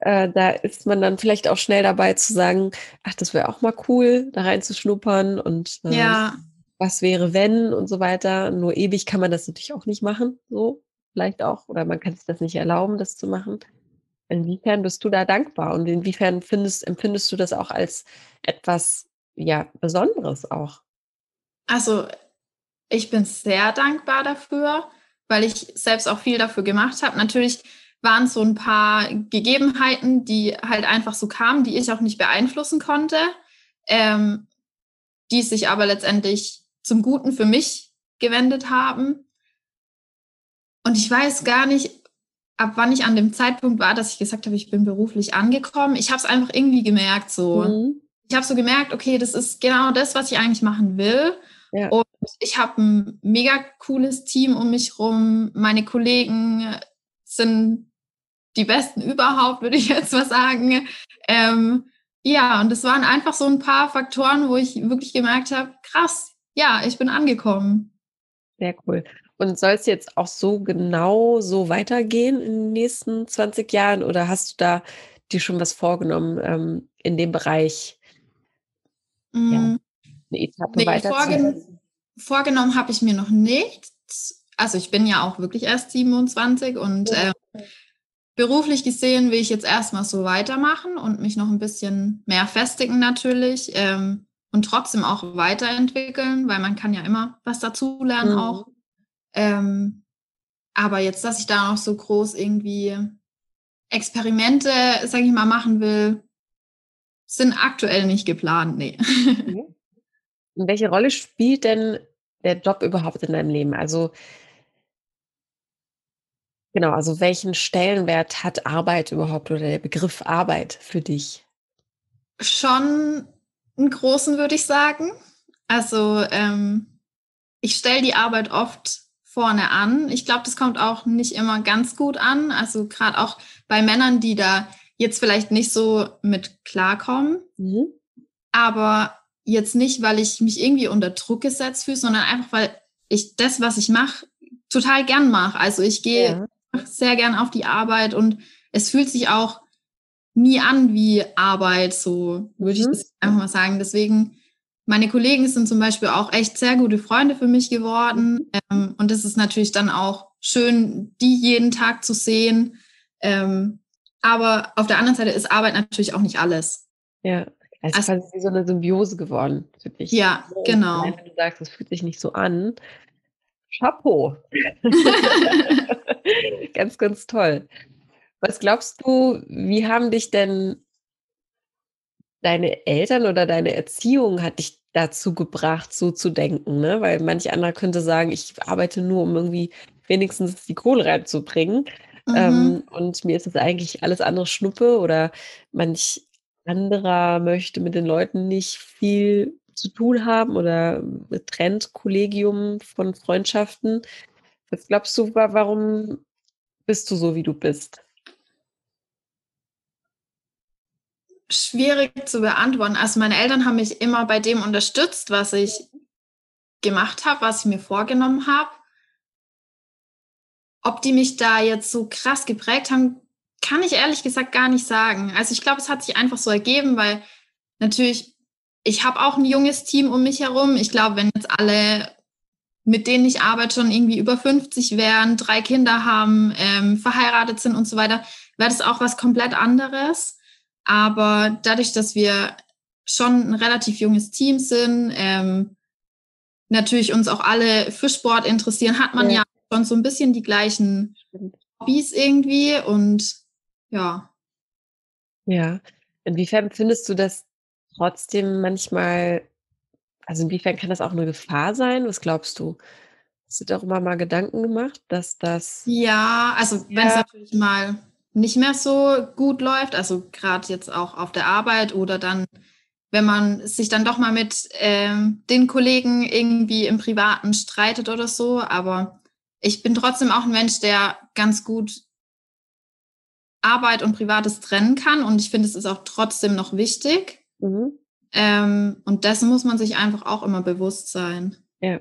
Äh, da ist man dann vielleicht auch schnell dabei zu sagen, ach, das wäre auch mal cool, da reinzuschnuppern und äh, ja. was wäre, wenn und so weiter. Nur ewig kann man das natürlich auch nicht machen, so vielleicht auch, oder man kann sich das nicht erlauben, das zu machen. Inwiefern bist du da dankbar und inwiefern findest, empfindest du das auch als etwas ja, Besonderes auch? Also ich bin sehr dankbar dafür, weil ich selbst auch viel dafür gemacht habe. Natürlich waren es so ein paar Gegebenheiten, die halt einfach so kamen, die ich auch nicht beeinflussen konnte, ähm, die sich aber letztendlich zum Guten für mich gewendet haben. Und ich weiß gar nicht, ab wann ich an dem Zeitpunkt war, dass ich gesagt habe, ich bin beruflich angekommen. Ich habe es einfach irgendwie gemerkt so. Mhm. Ich habe so gemerkt, okay, das ist genau das, was ich eigentlich machen will. Ja. Und ich habe ein mega cooles Team um mich rum. Meine Kollegen sind die besten überhaupt, würde ich jetzt mal sagen. Ähm, ja, und es waren einfach so ein paar Faktoren, wo ich wirklich gemerkt habe, krass, ja, ich bin angekommen. Sehr cool. Und soll es jetzt auch so genau so weitergehen in den nächsten 20 Jahren oder hast du da dir schon was vorgenommen ähm, in dem Bereich? Mm. Ja eine Etappe nee, vorgen Vorgenommen habe ich mir noch nicht. Also ich bin ja auch wirklich erst 27 und äh, beruflich gesehen will ich jetzt erstmal so weitermachen und mich noch ein bisschen mehr festigen natürlich ähm, und trotzdem auch weiterentwickeln, weil man kann ja immer was dazulernen mhm. auch. Ähm, aber jetzt, dass ich da noch so groß irgendwie Experimente, sage ich mal, machen will, sind aktuell nicht geplant, nee. Mhm. [LAUGHS] Welche Rolle spielt denn der Job überhaupt in deinem Leben? Also genau, also welchen Stellenwert hat Arbeit überhaupt oder der Begriff Arbeit für dich? Schon einen großen, würde ich sagen. Also ähm, ich stelle die Arbeit oft vorne an. Ich glaube, das kommt auch nicht immer ganz gut an. Also gerade auch bei Männern, die da jetzt vielleicht nicht so mit klarkommen. Mhm. Aber jetzt nicht, weil ich mich irgendwie unter Druck gesetzt fühle, sondern einfach, weil ich das, was ich mache, total gern mache. Also ich gehe ja. sehr gern auf die Arbeit und es fühlt sich auch nie an wie Arbeit, so würde mhm. ich das einfach mal sagen. Deswegen, meine Kollegen sind zum Beispiel auch echt sehr gute Freunde für mich geworden. Ähm, und es ist natürlich dann auch schön, die jeden Tag zu sehen. Ähm, aber auf der anderen Seite ist Arbeit natürlich auch nicht alles. Ja, es ist also, quasi so eine Symbiose geworden für dich. Ja, so, genau. Wenn du sagst, es fühlt sich nicht so an. Chapeau. [LAUGHS] ganz, ganz toll. Was glaubst du, wie haben dich denn deine Eltern oder deine Erziehung hat dich dazu gebracht, so zu denken? Ne? Weil manch anderer könnte sagen, ich arbeite nur, um irgendwie wenigstens die Kohle reinzubringen. Mhm. Ähm, und mir ist das eigentlich alles andere Schnuppe oder manch anderer möchte mit den Leuten nicht viel zu tun haben oder trennt Kollegium von Freundschaften. Was glaubst du, warum bist du so, wie du bist? Schwierig zu beantworten. Also meine Eltern haben mich immer bei dem unterstützt, was ich gemacht habe, was ich mir vorgenommen habe. Ob die mich da jetzt so krass geprägt haben, kann ich ehrlich gesagt gar nicht sagen. Also ich glaube, es hat sich einfach so ergeben, weil natürlich, ich habe auch ein junges Team um mich herum. Ich glaube, wenn jetzt alle, mit denen ich arbeite, schon irgendwie über 50 wären, drei Kinder haben, ähm, verheiratet sind und so weiter, wäre das auch was komplett anderes. Aber dadurch, dass wir schon ein relativ junges Team sind, ähm, natürlich uns auch alle für Sport interessieren, hat man ja, ja schon so ein bisschen die gleichen Hobbys irgendwie und ja. Ja. Inwiefern findest du das trotzdem manchmal, also inwiefern kann das auch eine Gefahr sein? Was glaubst du? Hast du darüber mal Gedanken gemacht, dass das. Ja, also wenn es natürlich mal nicht mehr so gut läuft, also gerade jetzt auch auf der Arbeit oder dann, wenn man sich dann doch mal mit ähm, den Kollegen irgendwie im Privaten streitet oder so. Aber ich bin trotzdem auch ein Mensch, der ganz gut Arbeit und Privates trennen kann. Und ich finde, es ist auch trotzdem noch wichtig. Mhm. Ähm, und dessen muss man sich einfach auch immer bewusst sein. Ja.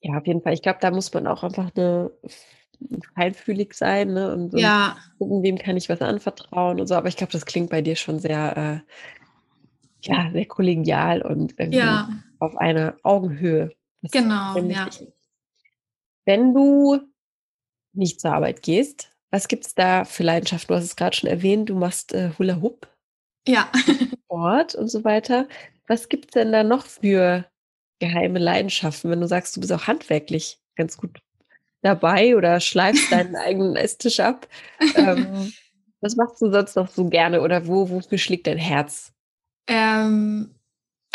Ja, auf jeden Fall. Ich glaube, da muss man auch einfach eine feinfühlig sein ne? und, ja. gucken, wem kann ich was anvertrauen und so. Aber ich glaube, das klingt bei dir schon sehr, äh, ja, sehr kollegial und ja. auf einer Augenhöhe. Das genau, ja. Wenn du nicht zur Arbeit gehst, was gibt es da für Leidenschaften? Du hast es gerade schon erwähnt, du machst äh, Hula Hoop. Ja. [LAUGHS] Sport und so weiter. Was gibt es denn da noch für geheime Leidenschaften, wenn du sagst, du bist auch handwerklich ganz gut dabei oder schleifst [LAUGHS] deinen eigenen Esstisch ab? Ähm, [LAUGHS] was machst du sonst noch so gerne oder wo, wofür schlägt dein Herz? Ähm,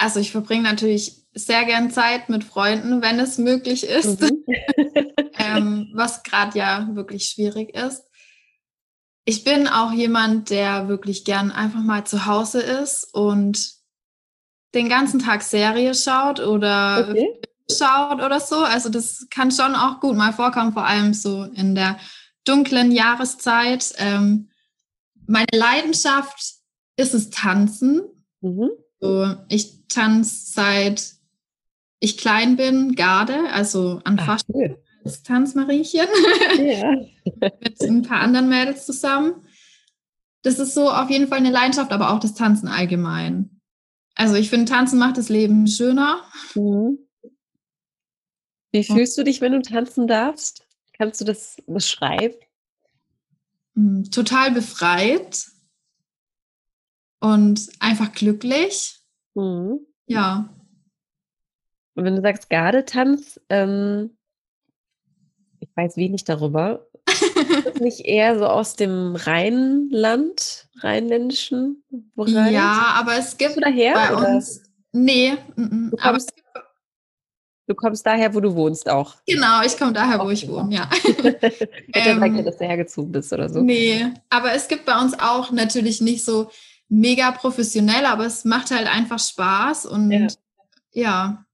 also ich verbringe natürlich sehr gern Zeit mit Freunden, wenn es möglich ist, mhm. [LAUGHS] [LAUGHS] ähm, was gerade ja wirklich schwierig ist. Ich bin auch jemand, der wirklich gern einfach mal zu Hause ist und den ganzen Tag Serie schaut oder okay. schaut oder so. Also das kann schon auch gut mal vorkommen, vor allem so in der dunklen Jahreszeit. Ähm, meine Leidenschaft ist es Tanzen. Mhm. So, ich tanze seit ich klein bin, Garde, also an Ach, Fasching als Tanzmariechen ja. [LAUGHS] mit ein paar anderen Mädels zusammen. Das ist so auf jeden Fall eine Leidenschaft, aber auch das Tanzen allgemein. Also ich finde, Tanzen macht das Leben schöner. Mhm. Wie fühlst du dich, wenn du tanzen darfst? Kannst du das beschreiben? Hm, total befreit und einfach glücklich. Mhm. Ja. Und wenn du sagst Gardetanz, ähm, ich weiß wenig darüber. nicht eher so aus dem Rheinland, rheinländischen Bereich? Ja, aber es gibt daher, bei oder? uns. Nee, du aber es gibt Du kommst daher, wo du wohnst auch. Genau, ich komme daher, wo ich wohne, ja. [LAUGHS] Hätte ähm, gesagt, dass du hergezogen bist oder so. Nee, aber es gibt bei uns auch natürlich nicht so mega professionell, aber es macht halt einfach Spaß und ja. ja.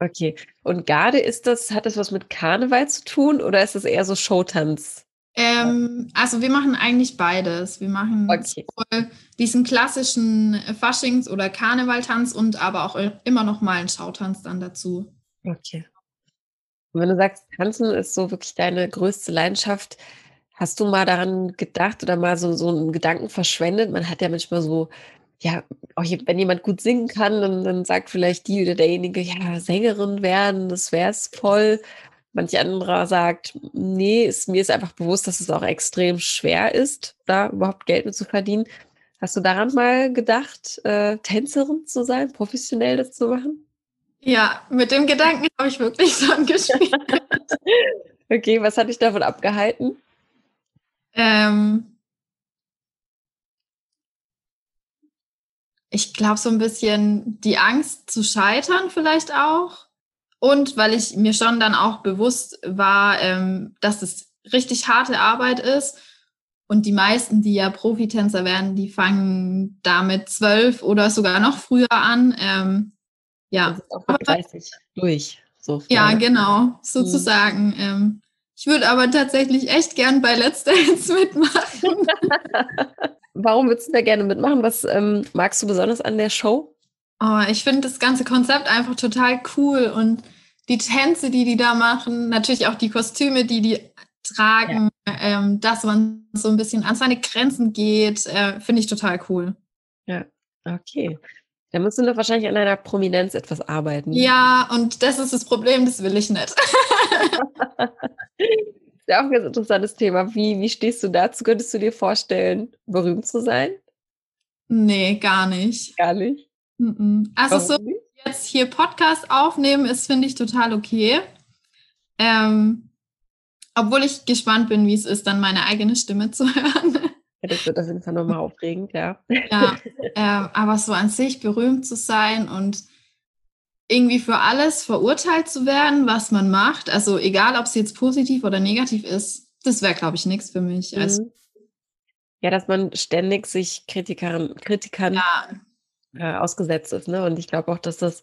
Okay. Und Garde ist das, hat das was mit Karneval zu tun oder ist das eher so Showtanz? Ähm, also wir machen eigentlich beides. Wir machen okay. diesen klassischen Faschings- oder Karnevaltanz und aber auch immer noch mal einen Schautanz dann dazu. Okay. Und wenn du sagst, Tanzen ist so wirklich deine größte Leidenschaft, hast du mal daran gedacht oder mal so, so einen Gedanken verschwendet? Man hat ja manchmal so, ja, auch wenn jemand gut singen kann, dann, dann sagt vielleicht die oder derjenige, ja, Sängerin werden, das wäre es voll. Manch anderer sagt, nee, ist, mir ist einfach bewusst, dass es auch extrem schwer ist, da überhaupt Geld mit zu verdienen. Hast du daran mal gedacht, äh, Tänzerin zu sein, professionell das zu machen? Ja, mit dem Gedanken habe ich wirklich [LAUGHS] schon gespielt. [LAUGHS] okay, was hat dich davon abgehalten? Ähm, ich glaube, so ein bisschen die Angst zu scheitern vielleicht auch. Und weil ich mir schon dann auch bewusst war, ähm, dass es richtig harte Arbeit ist. Und die meisten, die ja Profitänzer werden, die fangen damit zwölf oder sogar noch früher an. Ähm, ja. Das ist auch mit 30 durch. So ja, genau, mhm. sozusagen. Mhm. Ähm, ich würde aber tatsächlich echt gern bei Let's Dance [LAUGHS] mitmachen. [LAUGHS] Warum würdest du da gerne mitmachen? Was ähm, magst du besonders an der Show? Oh, ich finde das ganze Konzept einfach total cool und die Tänze, die die da machen, natürlich auch die Kostüme, die die tragen, ja. ähm, dass man so ein bisschen an seine Grenzen geht, äh, finde ich total cool. Ja, okay. Da musst du noch wahrscheinlich an deiner Prominenz etwas arbeiten. Ja, und das ist das Problem, das will ich nicht. das [LAUGHS] ist ja auch ein ganz interessantes Thema. Wie, wie stehst du dazu? Könntest du dir vorstellen, berühmt zu sein? Nee, gar nicht. Gar nicht? Also Warum so jetzt hier Podcast aufnehmen ist, finde ich, total okay. Ähm, obwohl ich gespannt bin, wie es ist, dann meine eigene Stimme zu [LAUGHS] hören. Das wird auf jeden Fall nochmal aufregend, ja. Ja, äh, aber so an sich berühmt zu sein und irgendwie für alles verurteilt zu werden, was man macht, also egal, ob es jetzt positiv oder negativ ist, das wäre, glaube ich, nichts für mich. Mhm. Also, ja, dass man ständig sich Kritikern, Kritikern ja. äh, ausgesetzt ist. Ne? Und ich glaube auch, dass das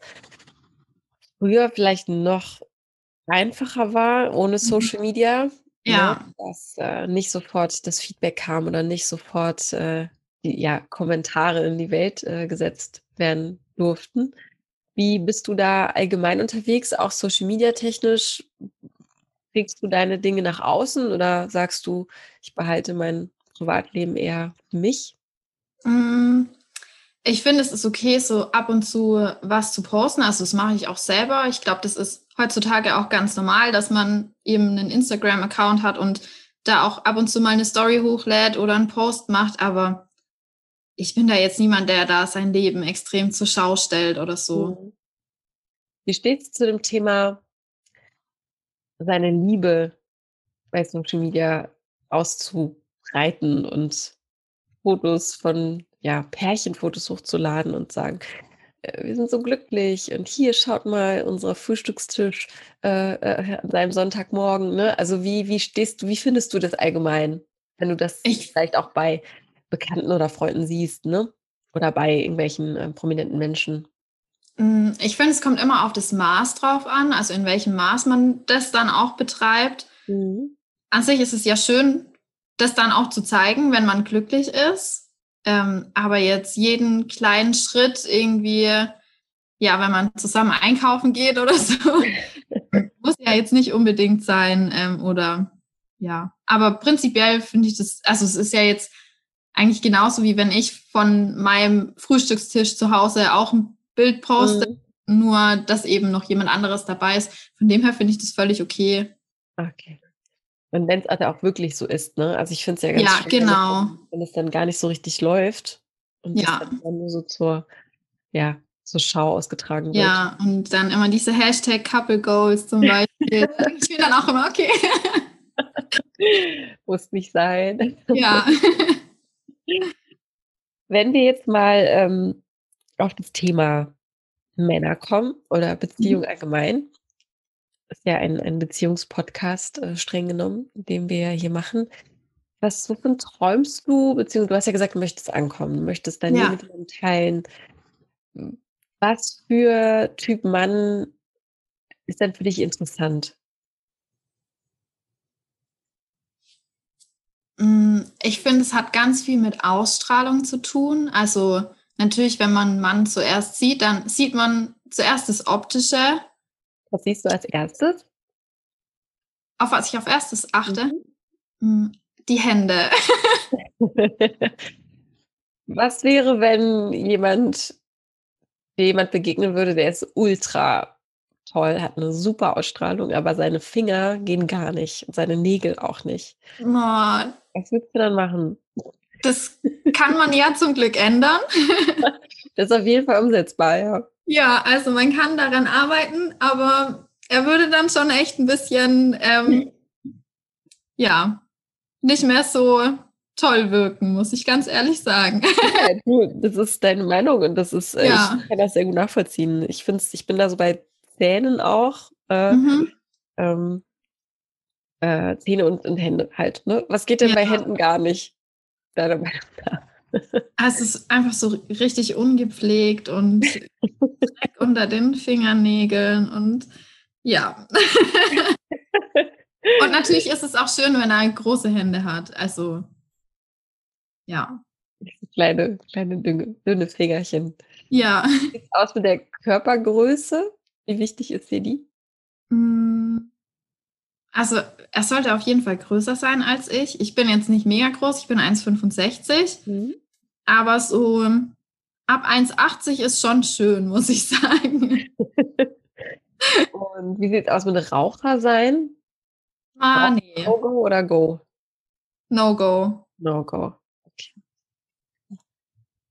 früher vielleicht noch einfacher war ohne mhm. Social Media. Ne, ja. Ne, dass äh, nicht sofort das Feedback kam oder nicht sofort äh, die ja, Kommentare in die Welt äh, gesetzt werden durften. Wie bist du da allgemein unterwegs, auch Social Media technisch? Kriegst du deine Dinge nach außen oder sagst du, ich behalte mein Privatleben eher für mich? Mm, ich finde, es ist okay, so ab und zu was zu posten. Also das mache ich auch selber. Ich glaube, das ist heutzutage auch ganz normal, dass man eben einen Instagram-Account hat und da auch ab und zu mal eine Story hochlädt oder einen Post macht. Aber ich bin da jetzt niemand, der da sein Leben extrem zur Schau stellt oder so. Mhm. Wie steht es zu dem Thema, seine Liebe bei Social Media auszubreiten und Fotos von ja, Pärchenfotos hochzuladen und sagen, äh, wir sind so glücklich und hier schaut mal unser Frühstückstisch äh, äh, an seinem Sonntagmorgen. Ne? Also wie, wie stehst du, wie findest du das allgemein, wenn du das ich, vielleicht auch bei Bekannten oder Freunden siehst, ne? Oder bei irgendwelchen äh, prominenten Menschen? Mm, ich finde, es kommt immer auf das Maß drauf an, also in welchem Maß man das dann auch betreibt. Mhm. An sich ist es ja schön, das dann auch zu zeigen, wenn man glücklich ist. Ähm, aber jetzt jeden kleinen Schritt irgendwie, ja, wenn man zusammen einkaufen geht oder so, [LAUGHS] muss ja jetzt nicht unbedingt sein. Ähm, oder ja, aber prinzipiell finde ich das, also es ist ja jetzt eigentlich genauso wie wenn ich von meinem Frühstückstisch zu Hause auch ein Bild poste, mhm. nur dass eben noch jemand anderes dabei ist. Von dem her finde ich das völlig okay. Okay. Und wenn es also auch wirklich so ist, ne? Also ich finde es ja ganz ja, schön, genau. wenn es dann gar nicht so richtig läuft und ja. dann nur so zur, ja, zur Schau ausgetragen wird. Ja, und dann immer diese Hashtag Couple Goals zum [LAUGHS] Beispiel. ich bin dann auch immer, okay. [LAUGHS] Muss nicht sein. Ja. [LAUGHS] Wenn wir jetzt mal ähm, auf das Thema Männer kommen oder Beziehung mhm. allgemein, ist ja ein, ein Beziehungspodcast äh, streng genommen, den wir hier machen. Was, wovon träumst du, beziehungsweise du hast ja gesagt, du möchtest ankommen, du möchtest dein ja. Leben teilen. Was für Typ Mann ist denn für dich interessant? Mm, ich finde, es hat ganz viel mit Ausstrahlung zu tun. Also natürlich, wenn man einen Mann zuerst sieht, dann sieht man zuerst das Optische. Was siehst du als erstes? Auf was ich auf erstes achte? Mhm. Mm, die Hände. [LAUGHS] was wäre, wenn jemand jemand begegnen würde, der ist ultra toll, hat eine super Ausstrahlung, aber seine Finger gehen gar nicht und seine Nägel auch nicht. Oh. Was würdest du dann machen? Das kann man ja zum Glück ändern. [LAUGHS] das ist auf jeden Fall umsetzbar, ja. Ja, also man kann daran arbeiten, aber er würde dann schon echt ein bisschen, ähm, ja, nicht mehr so toll wirken, muss ich ganz ehrlich sagen. Ja, du, das ist deine Meinung und das ist, äh, ja. ich kann das sehr gut nachvollziehen. Ich finde ich bin da so bei Zähnen auch. Äh, mhm. ähm, äh, Zähne und, und, Hände halt. Ne? Was geht denn ja. bei Händen gar nicht? Deiner Meinung nach? Es ist einfach so richtig ungepflegt und [LAUGHS] unter den Fingernägeln und ja. [LAUGHS] und natürlich ist es auch schön, wenn er große Hände hat. Also ja. Kleine, kleine dünne, Fingerchen. Ja. Wie sieht es aus mit der Körpergröße? Wie wichtig ist dir die? Hm. Also, er sollte auf jeden Fall größer sein als ich. Ich bin jetzt nicht mega groß, ich bin 1,65. Mhm. Aber so ab 1,80 ist schon schön, muss ich sagen. Und wie sieht es aus mit Raucher sein? Ah, nee. No-Go oder Go? No-Go. No-Go. Okay.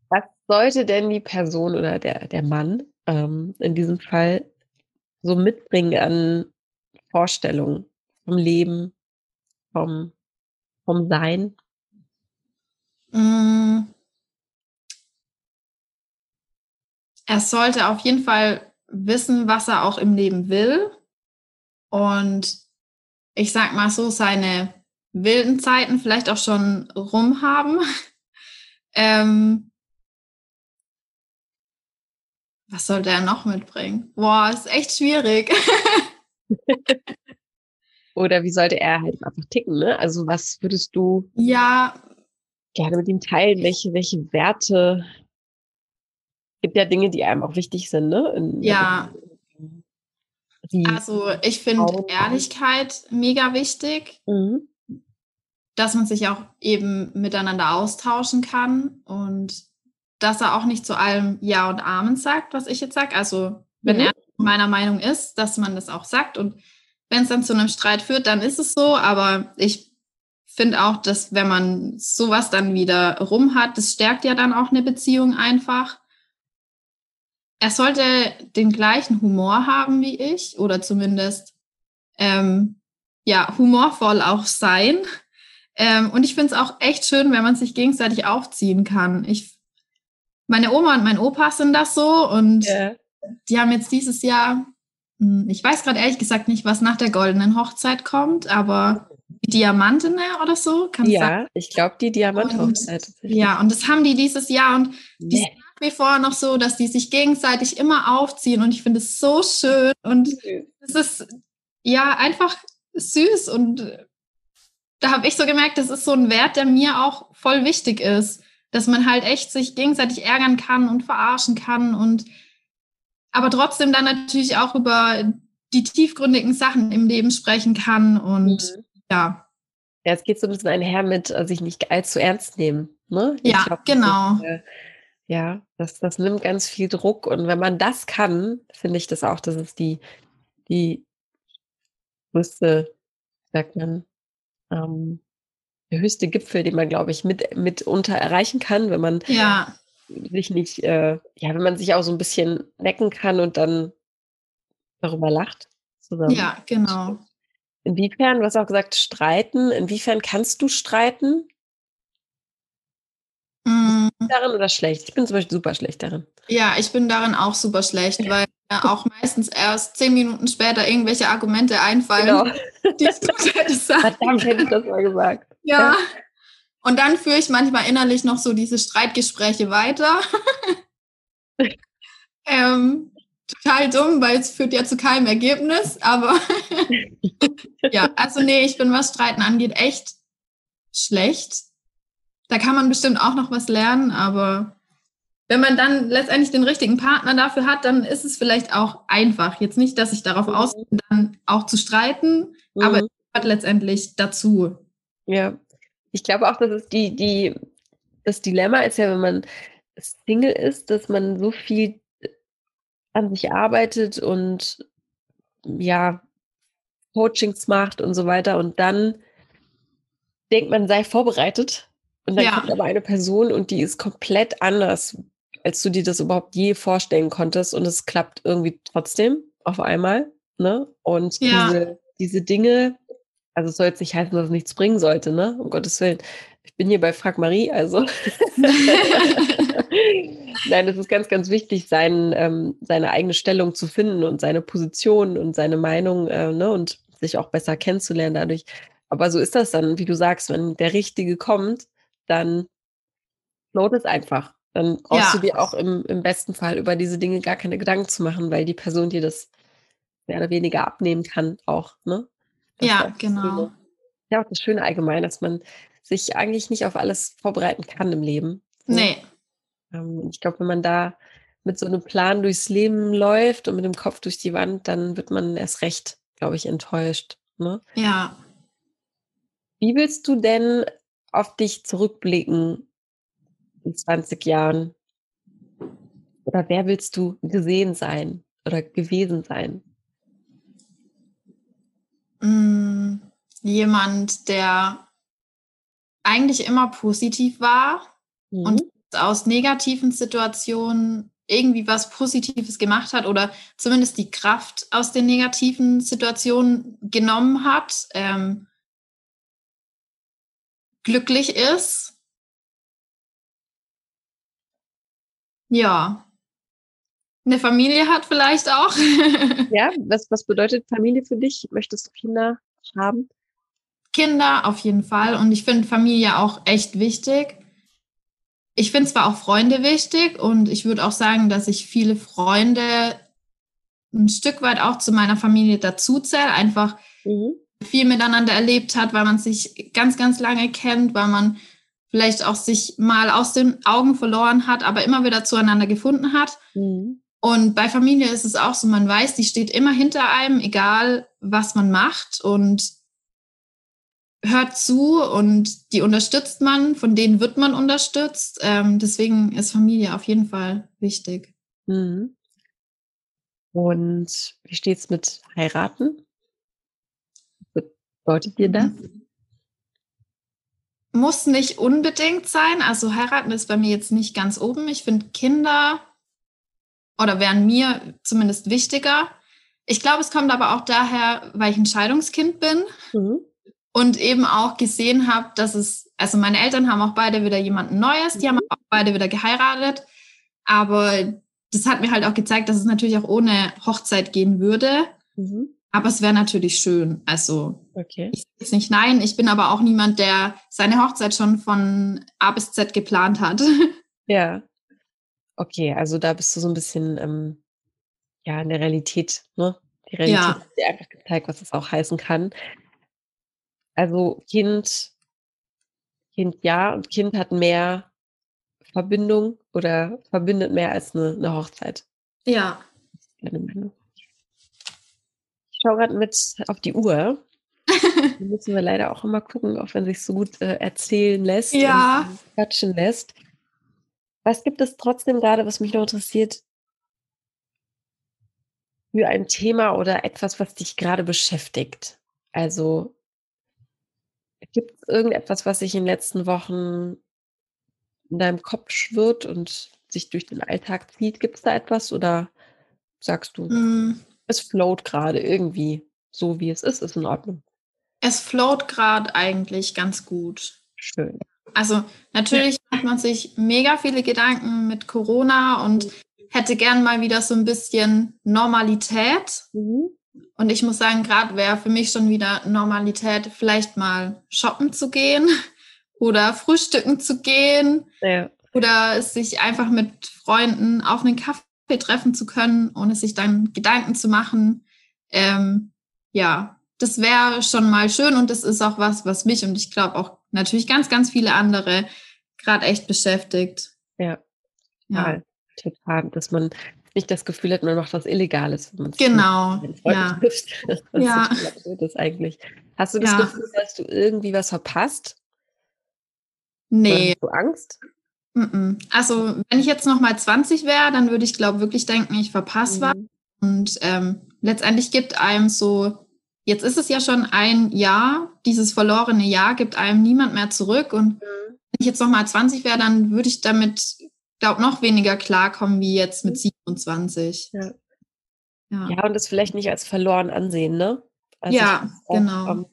Was sollte denn die Person oder der, der Mann ähm, in diesem Fall so mitbringen an Vorstellungen vom Leben, vom, vom Sein? Mm. Er sollte auf jeden Fall wissen, was er auch im Leben will. Und ich sag mal so, seine wilden Zeiten vielleicht auch schon rum haben. [LAUGHS] ähm, was sollte er noch mitbringen? Boah, ist echt schwierig. [LAUGHS] [LAUGHS] Oder wie sollte er halt einfach ticken, ne? Also was würdest du ja gerne mit ihm teilen? Welche, welche Werte? Gibt ja Dinge, die einem auch wichtig sind, ne? In, ja. also ich finde Ehrlichkeit mega wichtig. Mhm dass man sich auch eben miteinander austauschen kann und dass er auch nicht zu allem Ja und Amen sagt, was ich jetzt sage. Also wenn mhm. er meiner Meinung ist, dass man das auch sagt und wenn es dann zu einem Streit führt, dann ist es so. Aber ich finde auch, dass wenn man sowas dann wieder rum hat, das stärkt ja dann auch eine Beziehung einfach. Er sollte den gleichen Humor haben wie ich oder zumindest ähm, ja humorvoll auch sein ähm, und ich finde es auch echt schön, wenn man sich gegenseitig aufziehen kann. Ich, meine Oma und mein Opa sind das so und yeah. die haben jetzt dieses Jahr, ich weiß gerade ehrlich gesagt nicht, was nach der goldenen Hochzeit kommt, aber die Diamantene oder so, kann Ja, sagen? ich glaube die Diamanthochzeit. Ja, und das haben die dieses Jahr und die nee. sind nach wie vor noch so, dass die sich gegenseitig immer aufziehen und ich finde es so schön und es ist ja einfach süß und da habe ich so gemerkt, das ist so ein Wert, der mir auch voll wichtig ist, dass man halt echt sich gegenseitig ärgern kann und verarschen kann und aber trotzdem dann natürlich auch über die tiefgründigen Sachen im Leben sprechen kann und mhm. ja. Ja, es geht so ein bisschen einher mit äh, sich nicht allzu ernst nehmen. Ne? ja, glaub, genau. Ist, äh, ja, das, das nimmt ganz viel Druck und wenn man das kann, finde ich das auch, das ist die, die größte, sagt man, ähm, der höchste Gipfel, den man, glaube ich, mit, mitunter erreichen kann, wenn man ja. Sich nicht, äh, ja, wenn man sich auch so ein bisschen necken kann und dann darüber lacht. Zusammen. Ja, genau. Inwiefern, du hast auch gesagt, streiten. Inwiefern kannst du streiten? Mm. Darin oder schlecht? Ich bin zum Beispiel super schlecht darin. Ja, ich bin darin auch super schlecht, weil mir auch meistens erst zehn Minuten später irgendwelche Argumente einfallen, genau. die du hättest sagen Verdammt, hätte ich das mal gesagt. Ja. ja. Und dann führe ich manchmal innerlich noch so diese Streitgespräche weiter. [LAUGHS] ähm, total dumm, weil es führt ja zu keinem Ergebnis, aber [LAUGHS] ja, also nee, ich bin, was Streiten angeht, echt schlecht. Da kann man bestimmt auch noch was lernen, aber wenn man dann letztendlich den richtigen Partner dafür hat, dann ist es vielleicht auch einfach. Jetzt nicht, dass ich darauf mhm. aus bin, dann auch zu streiten, mhm. aber es gehört letztendlich dazu. Ja, ich glaube auch, dass es die, die, das Dilemma ist ja, wenn man Single ist, dass man so viel an sich arbeitet und ja, Coachings macht und so weiter und dann denkt man sei vorbereitet und dann ja. kommt aber eine Person und die ist komplett anders, als du dir das überhaupt je vorstellen konntest und es klappt irgendwie trotzdem auf einmal, ne? Und ja. diese, diese Dinge, also es soll jetzt nicht heißen, dass es nichts bringen sollte, ne? Um Gottes Willen. Ich bin hier bei Frag Marie, also. [LAUGHS] Nein, es ist ganz, ganz wichtig, sein, ähm, seine eigene Stellung zu finden und seine Position und seine Meinung äh, ne, und sich auch besser kennenzulernen dadurch. Aber so ist das dann, wie du sagst, wenn der Richtige kommt, dann float es einfach. Dann brauchst ja. du dir auch im, im besten Fall über diese Dinge gar keine Gedanken zu machen, weil die Person dir das mehr oder weniger abnehmen kann, auch. Ne? Das ja, genau. Ja, auch das Schöne allgemein, dass man sich eigentlich nicht auf alles vorbereiten kann im Leben. Nee. Ähm, ich glaube, wenn man da mit so einem Plan durchs Leben läuft und mit dem Kopf durch die Wand, dann wird man erst recht, glaube ich, enttäuscht. Ne? Ja. Wie willst du denn auf dich zurückblicken in 20 Jahren? Oder wer willst du gesehen sein oder gewesen sein? Mm, jemand, der eigentlich immer positiv war mhm. und aus negativen Situationen irgendwie was Positives gemacht hat oder zumindest die Kraft aus den negativen Situationen genommen hat, ähm, glücklich ist. Ja. Eine Familie hat vielleicht auch. [LAUGHS] ja, was, was bedeutet Familie für dich? Möchtest du Kinder haben? Kinder auf jeden Fall. Und ich finde Familie auch echt wichtig. Ich finde zwar auch Freunde wichtig und ich würde auch sagen, dass ich viele Freunde ein Stück weit auch zu meiner Familie dazu zähle, einfach mhm. viel miteinander erlebt hat, weil man sich ganz, ganz lange kennt, weil man vielleicht auch sich mal aus den Augen verloren hat, aber immer wieder zueinander gefunden hat. Mhm. Und bei Familie ist es auch so, man weiß, die steht immer hinter einem, egal was man macht. Und hört zu und die unterstützt man, von denen wird man unterstützt. Ähm, deswegen ist Familie auf jeden Fall wichtig. Mhm. Und wie steht es mit heiraten? Bedeutet dir das? Muss nicht unbedingt sein. Also heiraten ist bei mir jetzt nicht ganz oben. Ich finde Kinder oder wären mir zumindest wichtiger. Ich glaube, es kommt aber auch daher, weil ich ein Scheidungskind bin. Mhm und eben auch gesehen habe, dass es, also meine Eltern haben auch beide wieder jemanden Neues, die haben auch beide wieder geheiratet, aber das hat mir halt auch gezeigt, dass es natürlich auch ohne Hochzeit gehen würde. Mhm. Aber es wäre natürlich schön. Also okay. ich jetzt nicht nein. Ich bin aber auch niemand, der seine Hochzeit schon von A bis Z geplant hat. [LAUGHS] Ja. Okay, also da bist du so ein bisschen ähm, ja in der Realität, ne? Die Realität ja. hat dir einfach gezeigt, was das auch heißen kann. Also Kind, Kind ja, und Kind hat mehr Verbindung oder verbindet mehr als eine, eine Hochzeit. Ja. Ich schaue gerade mit auf die Uhr. da [LAUGHS] müssen wir leider auch immer gucken, auch wenn sich so gut äh, erzählen lässt ja. und quatschen lässt. Was gibt es trotzdem gerade, was mich noch interessiert, für ein Thema oder etwas, was dich gerade beschäftigt? Also Gibt es irgendetwas, was sich in den letzten Wochen in deinem Kopf schwirrt und sich durch den Alltag zieht? Gibt es da etwas oder sagst du, mm. es float gerade irgendwie so, wie es ist, ist in Ordnung? Es float gerade eigentlich ganz gut. Schön. Also natürlich macht man sich mega viele Gedanken mit Corona und hätte gern mal wieder so ein bisschen Normalität. Mhm. Und ich muss sagen, gerade wäre für mich schon wieder Normalität, vielleicht mal shoppen zu gehen [LAUGHS] oder frühstücken zu gehen Ja. oder sich einfach mit Freunden auf einen Kaffee treffen zu können, ohne sich dann Gedanken zu machen. Ähm, ja, das wäre schon mal schön und das ist auch was, was mich und ich glaube auch natürlich ganz, ganz viele andere gerade echt beschäftigt. Ja. Ja, Total. Dass man nicht das Gefühl hat, man macht was Illegales, wenn genau. Ja, trifft. [LAUGHS] Das Ja. ist eigentlich. Hast du das Ja. Gefühl, dass du irgendwie was verpasst? Oder nee. hast du Angst? Also, wenn ich jetzt noch mal 20 wäre, dann würde ich glaube wirklich denken, ich verpasse was. Mhm. Und ähm, letztendlich gibt einem so, jetzt ist es ja schon ein Jahr, dieses verlorene Jahr gibt einem niemand mehr zurück. Und wenn ich jetzt noch mal 20 wäre, dann würde ich damit, glaube noch weniger klarkommen wie jetzt mit 27. Ja. Ja, Ja, und das vielleicht nicht als verloren ansehen, ne? Also Ja, auch, genau. ähm,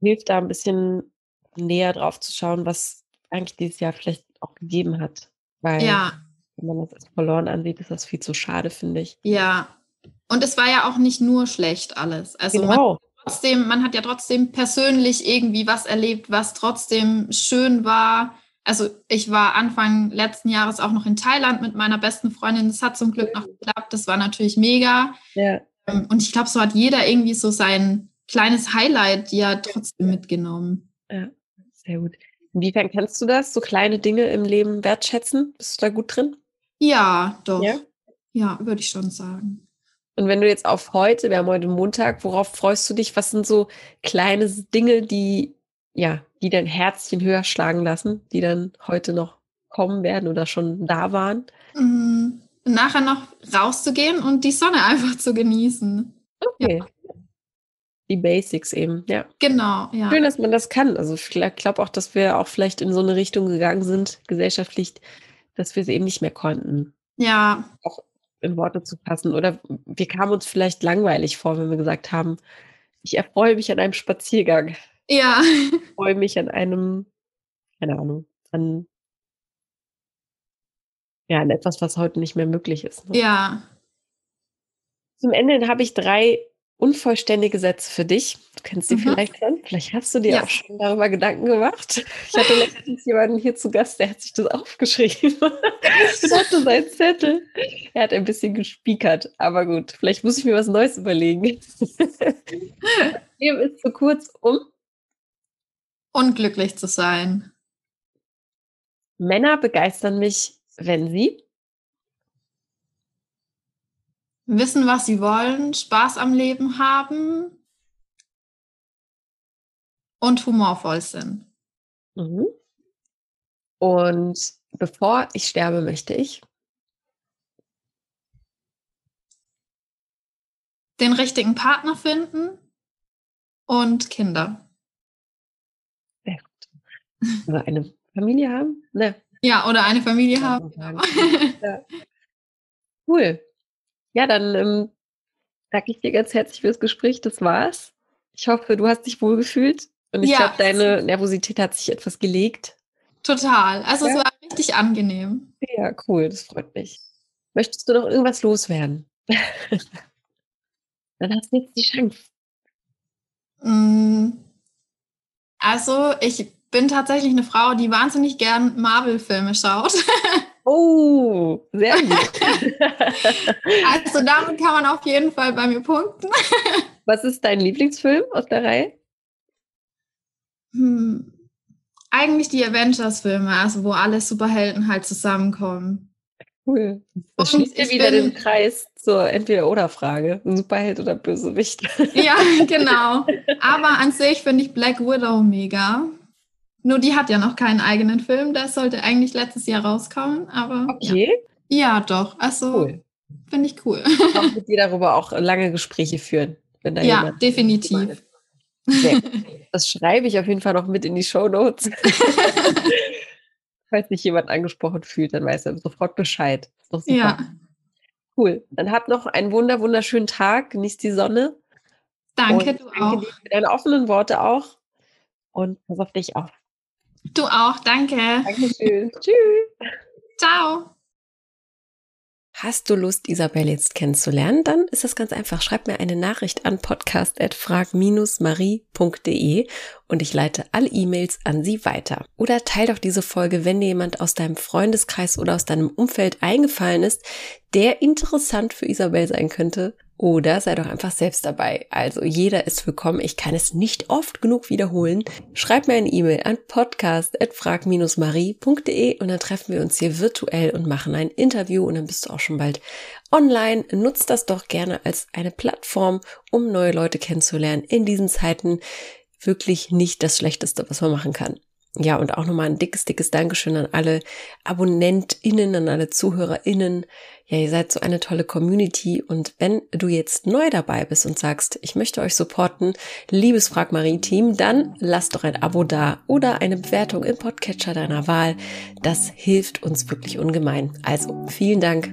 hilft da ein bisschen näher drauf zu schauen, was eigentlich dieses Jahr vielleicht auch gegeben hat. Weil ja, wenn man das als verloren ansieht, ist das viel zu schade, finde ich. ja. Und es war ja auch nicht nur schlecht alles. Also man Genau. trotzdem, man hat ja trotzdem persönlich irgendwie was erlebt, was trotzdem schön war. Also ich war Anfang letzten Jahres auch noch in Thailand mit meiner besten Freundin. Das hat zum Glück noch geklappt. Das war natürlich mega. Ja. Ähm, Und ich glaube, so hat jeder irgendwie so sein kleines Highlight ja trotzdem mitgenommen. Ja, sehr gut. Inwiefern kannst du das, so kleine Dinge im Leben wertschätzen? Bist du da gut drin? Ja, doch. Ja? Ja, würde ich schon sagen. Und wenn du jetzt auf heute, wir haben heute Montag, worauf freust du dich? Was sind so kleine Dinge, die, ja, die dein Herzchen höher schlagen lassen, die dann heute noch kommen werden oder schon da waren? Mm, Nachher noch rauszugehen und die Sonne [LAUGHS] einfach zu genießen. Okay. Die Basics eben, ja. Genau, ja. Schön, dass man das kann. Also ich glaube auch, dass wir auch vielleicht in so eine Richtung gegangen sind, gesellschaftlich, dass wir es eben nicht mehr konnten, Ja, in Worte zu fassen. Oder wir kamen uns vielleicht langweilig vor, wenn wir gesagt haben, ich erfreue mich an einem Spaziergang, ja, ich erfreue mich an einem, keine Ahnung, an, ja, an etwas, was heute nicht mehr möglich ist. Ne? ja. Zum Ende habe ich drei unvollständige Sätze für dich. Du kennst die Mhm. vielleicht schon. Vielleicht hast du dir Ja. auch schon darüber Gedanken gemacht. Ich hatte letztens jemanden hier zu Gast, der hat sich das aufgeschrieben [LAUGHS] und hatte seinen Zettel. Er hat ein bisschen gespiekert, aber gut, vielleicht muss ich mir was Neues überlegen. Leben ist zu kurz, um Unglücklich zu sein. Männer begeistern mich, wenn sie Wissen, was sie wollen, Spaß am Leben haben und humorvoll sind. Mhm. Und bevor ich sterbe, möchte ich. Den richtigen Partner finden und Kinder. Sehr gut. Oder eine Familie haben? Ne. Ja, oder eine Familie haben. sagen. Ja. [LAUGHS] Cool. Ja, dann ähm, danke ich dir ganz herzlich fürs Gespräch. Das war's. Ich hoffe, du hast dich wohlgefühlt. Und ich Ja. glaube, deine Nervosität hat sich etwas gelegt. Total. Also Ja. es war richtig angenehm. Ja, cool. Das freut mich. Möchtest du noch irgendwas loswerden? [LAUGHS] dann hast du jetzt die Chance. Mm, Also ich bin tatsächlich eine Frau, die wahnsinnig gern Marvel-Filme schaut. [LAUGHS] Oh, sehr gut. [LAUGHS] Also damit kann man auf jeden Fall bei mir punkten. [LAUGHS] Was ist dein Lieblingsfilm aus der Reihe? Hm. Eigentlich die Avengers-Filme, also wo alle Superhelden halt zusammenkommen. Cool. Das Und schließt ja wieder bin- den Kreis zur Entweder-Oder-Frage. Superheld oder Bösewicht. Ja, [LAUGHS] genau. Aber an sich finde ich Black Widow mega. Nur die hat ja noch keinen eigenen Film. Der sollte eigentlich letztes Jahr rauskommen. Aber Okay, ja, ja doch. Also cool. finde ich cool. Ich kann mit dir darüber auch lange Gespräche führen. Wenn da Ja, definitiv. Das schreibe ich auf jeden Fall noch mit in die Show Notes. [LAUGHS] Falls sich jemand angesprochen fühlt, dann weiß er sofort Bescheid. Ist doch super. Ja, Cool. Dann habt noch einen wunder, wunderschönen Tag. Genießt die Sonne. Danke, und du danke auch. Dir für deine offenen Worte auch. Und pass auf dich auf. Du auch, danke. Dankeschön. [LAUGHS] Tschüss. Ciao. Hast du Lust, Isabel jetzt kennenzulernen? Dann ist das ganz einfach. Schreib mir eine Nachricht an podcast.frag-marie.de und ich leite alle E-Mails an sie weiter. Oder teil doch diese Folge, wenn dir jemand aus deinem Freundeskreis oder aus deinem Umfeld eingefallen ist, der interessant für Isabel sein könnte oder sei doch einfach selbst dabei. Also jeder ist willkommen. Ich kann es nicht oft genug wiederholen. Schreib mir eine E-Mail an podcast.frag-marie.de und dann treffen wir uns hier virtuell und machen ein Interview und dann bist du auch schon bald online. Nutzt das doch gerne als eine Plattform, um neue Leute kennenzulernen. In diesen Zeiten wirklich nicht das Schlechteste, was man machen kann. Ja, und auch nochmal ein dickes, dickes Dankeschön an alle AbonnentInnen, an alle ZuhörerInnen. Ja, ihr seid so eine tolle Community. Und wenn du jetzt neu dabei bist und sagst, ich möchte euch supporten, liebes Frag Marie Team, dann lasst doch ein Abo da oder eine Bewertung im Podcatcher deiner Wahl. Das hilft uns wirklich ungemein. Also, vielen Dank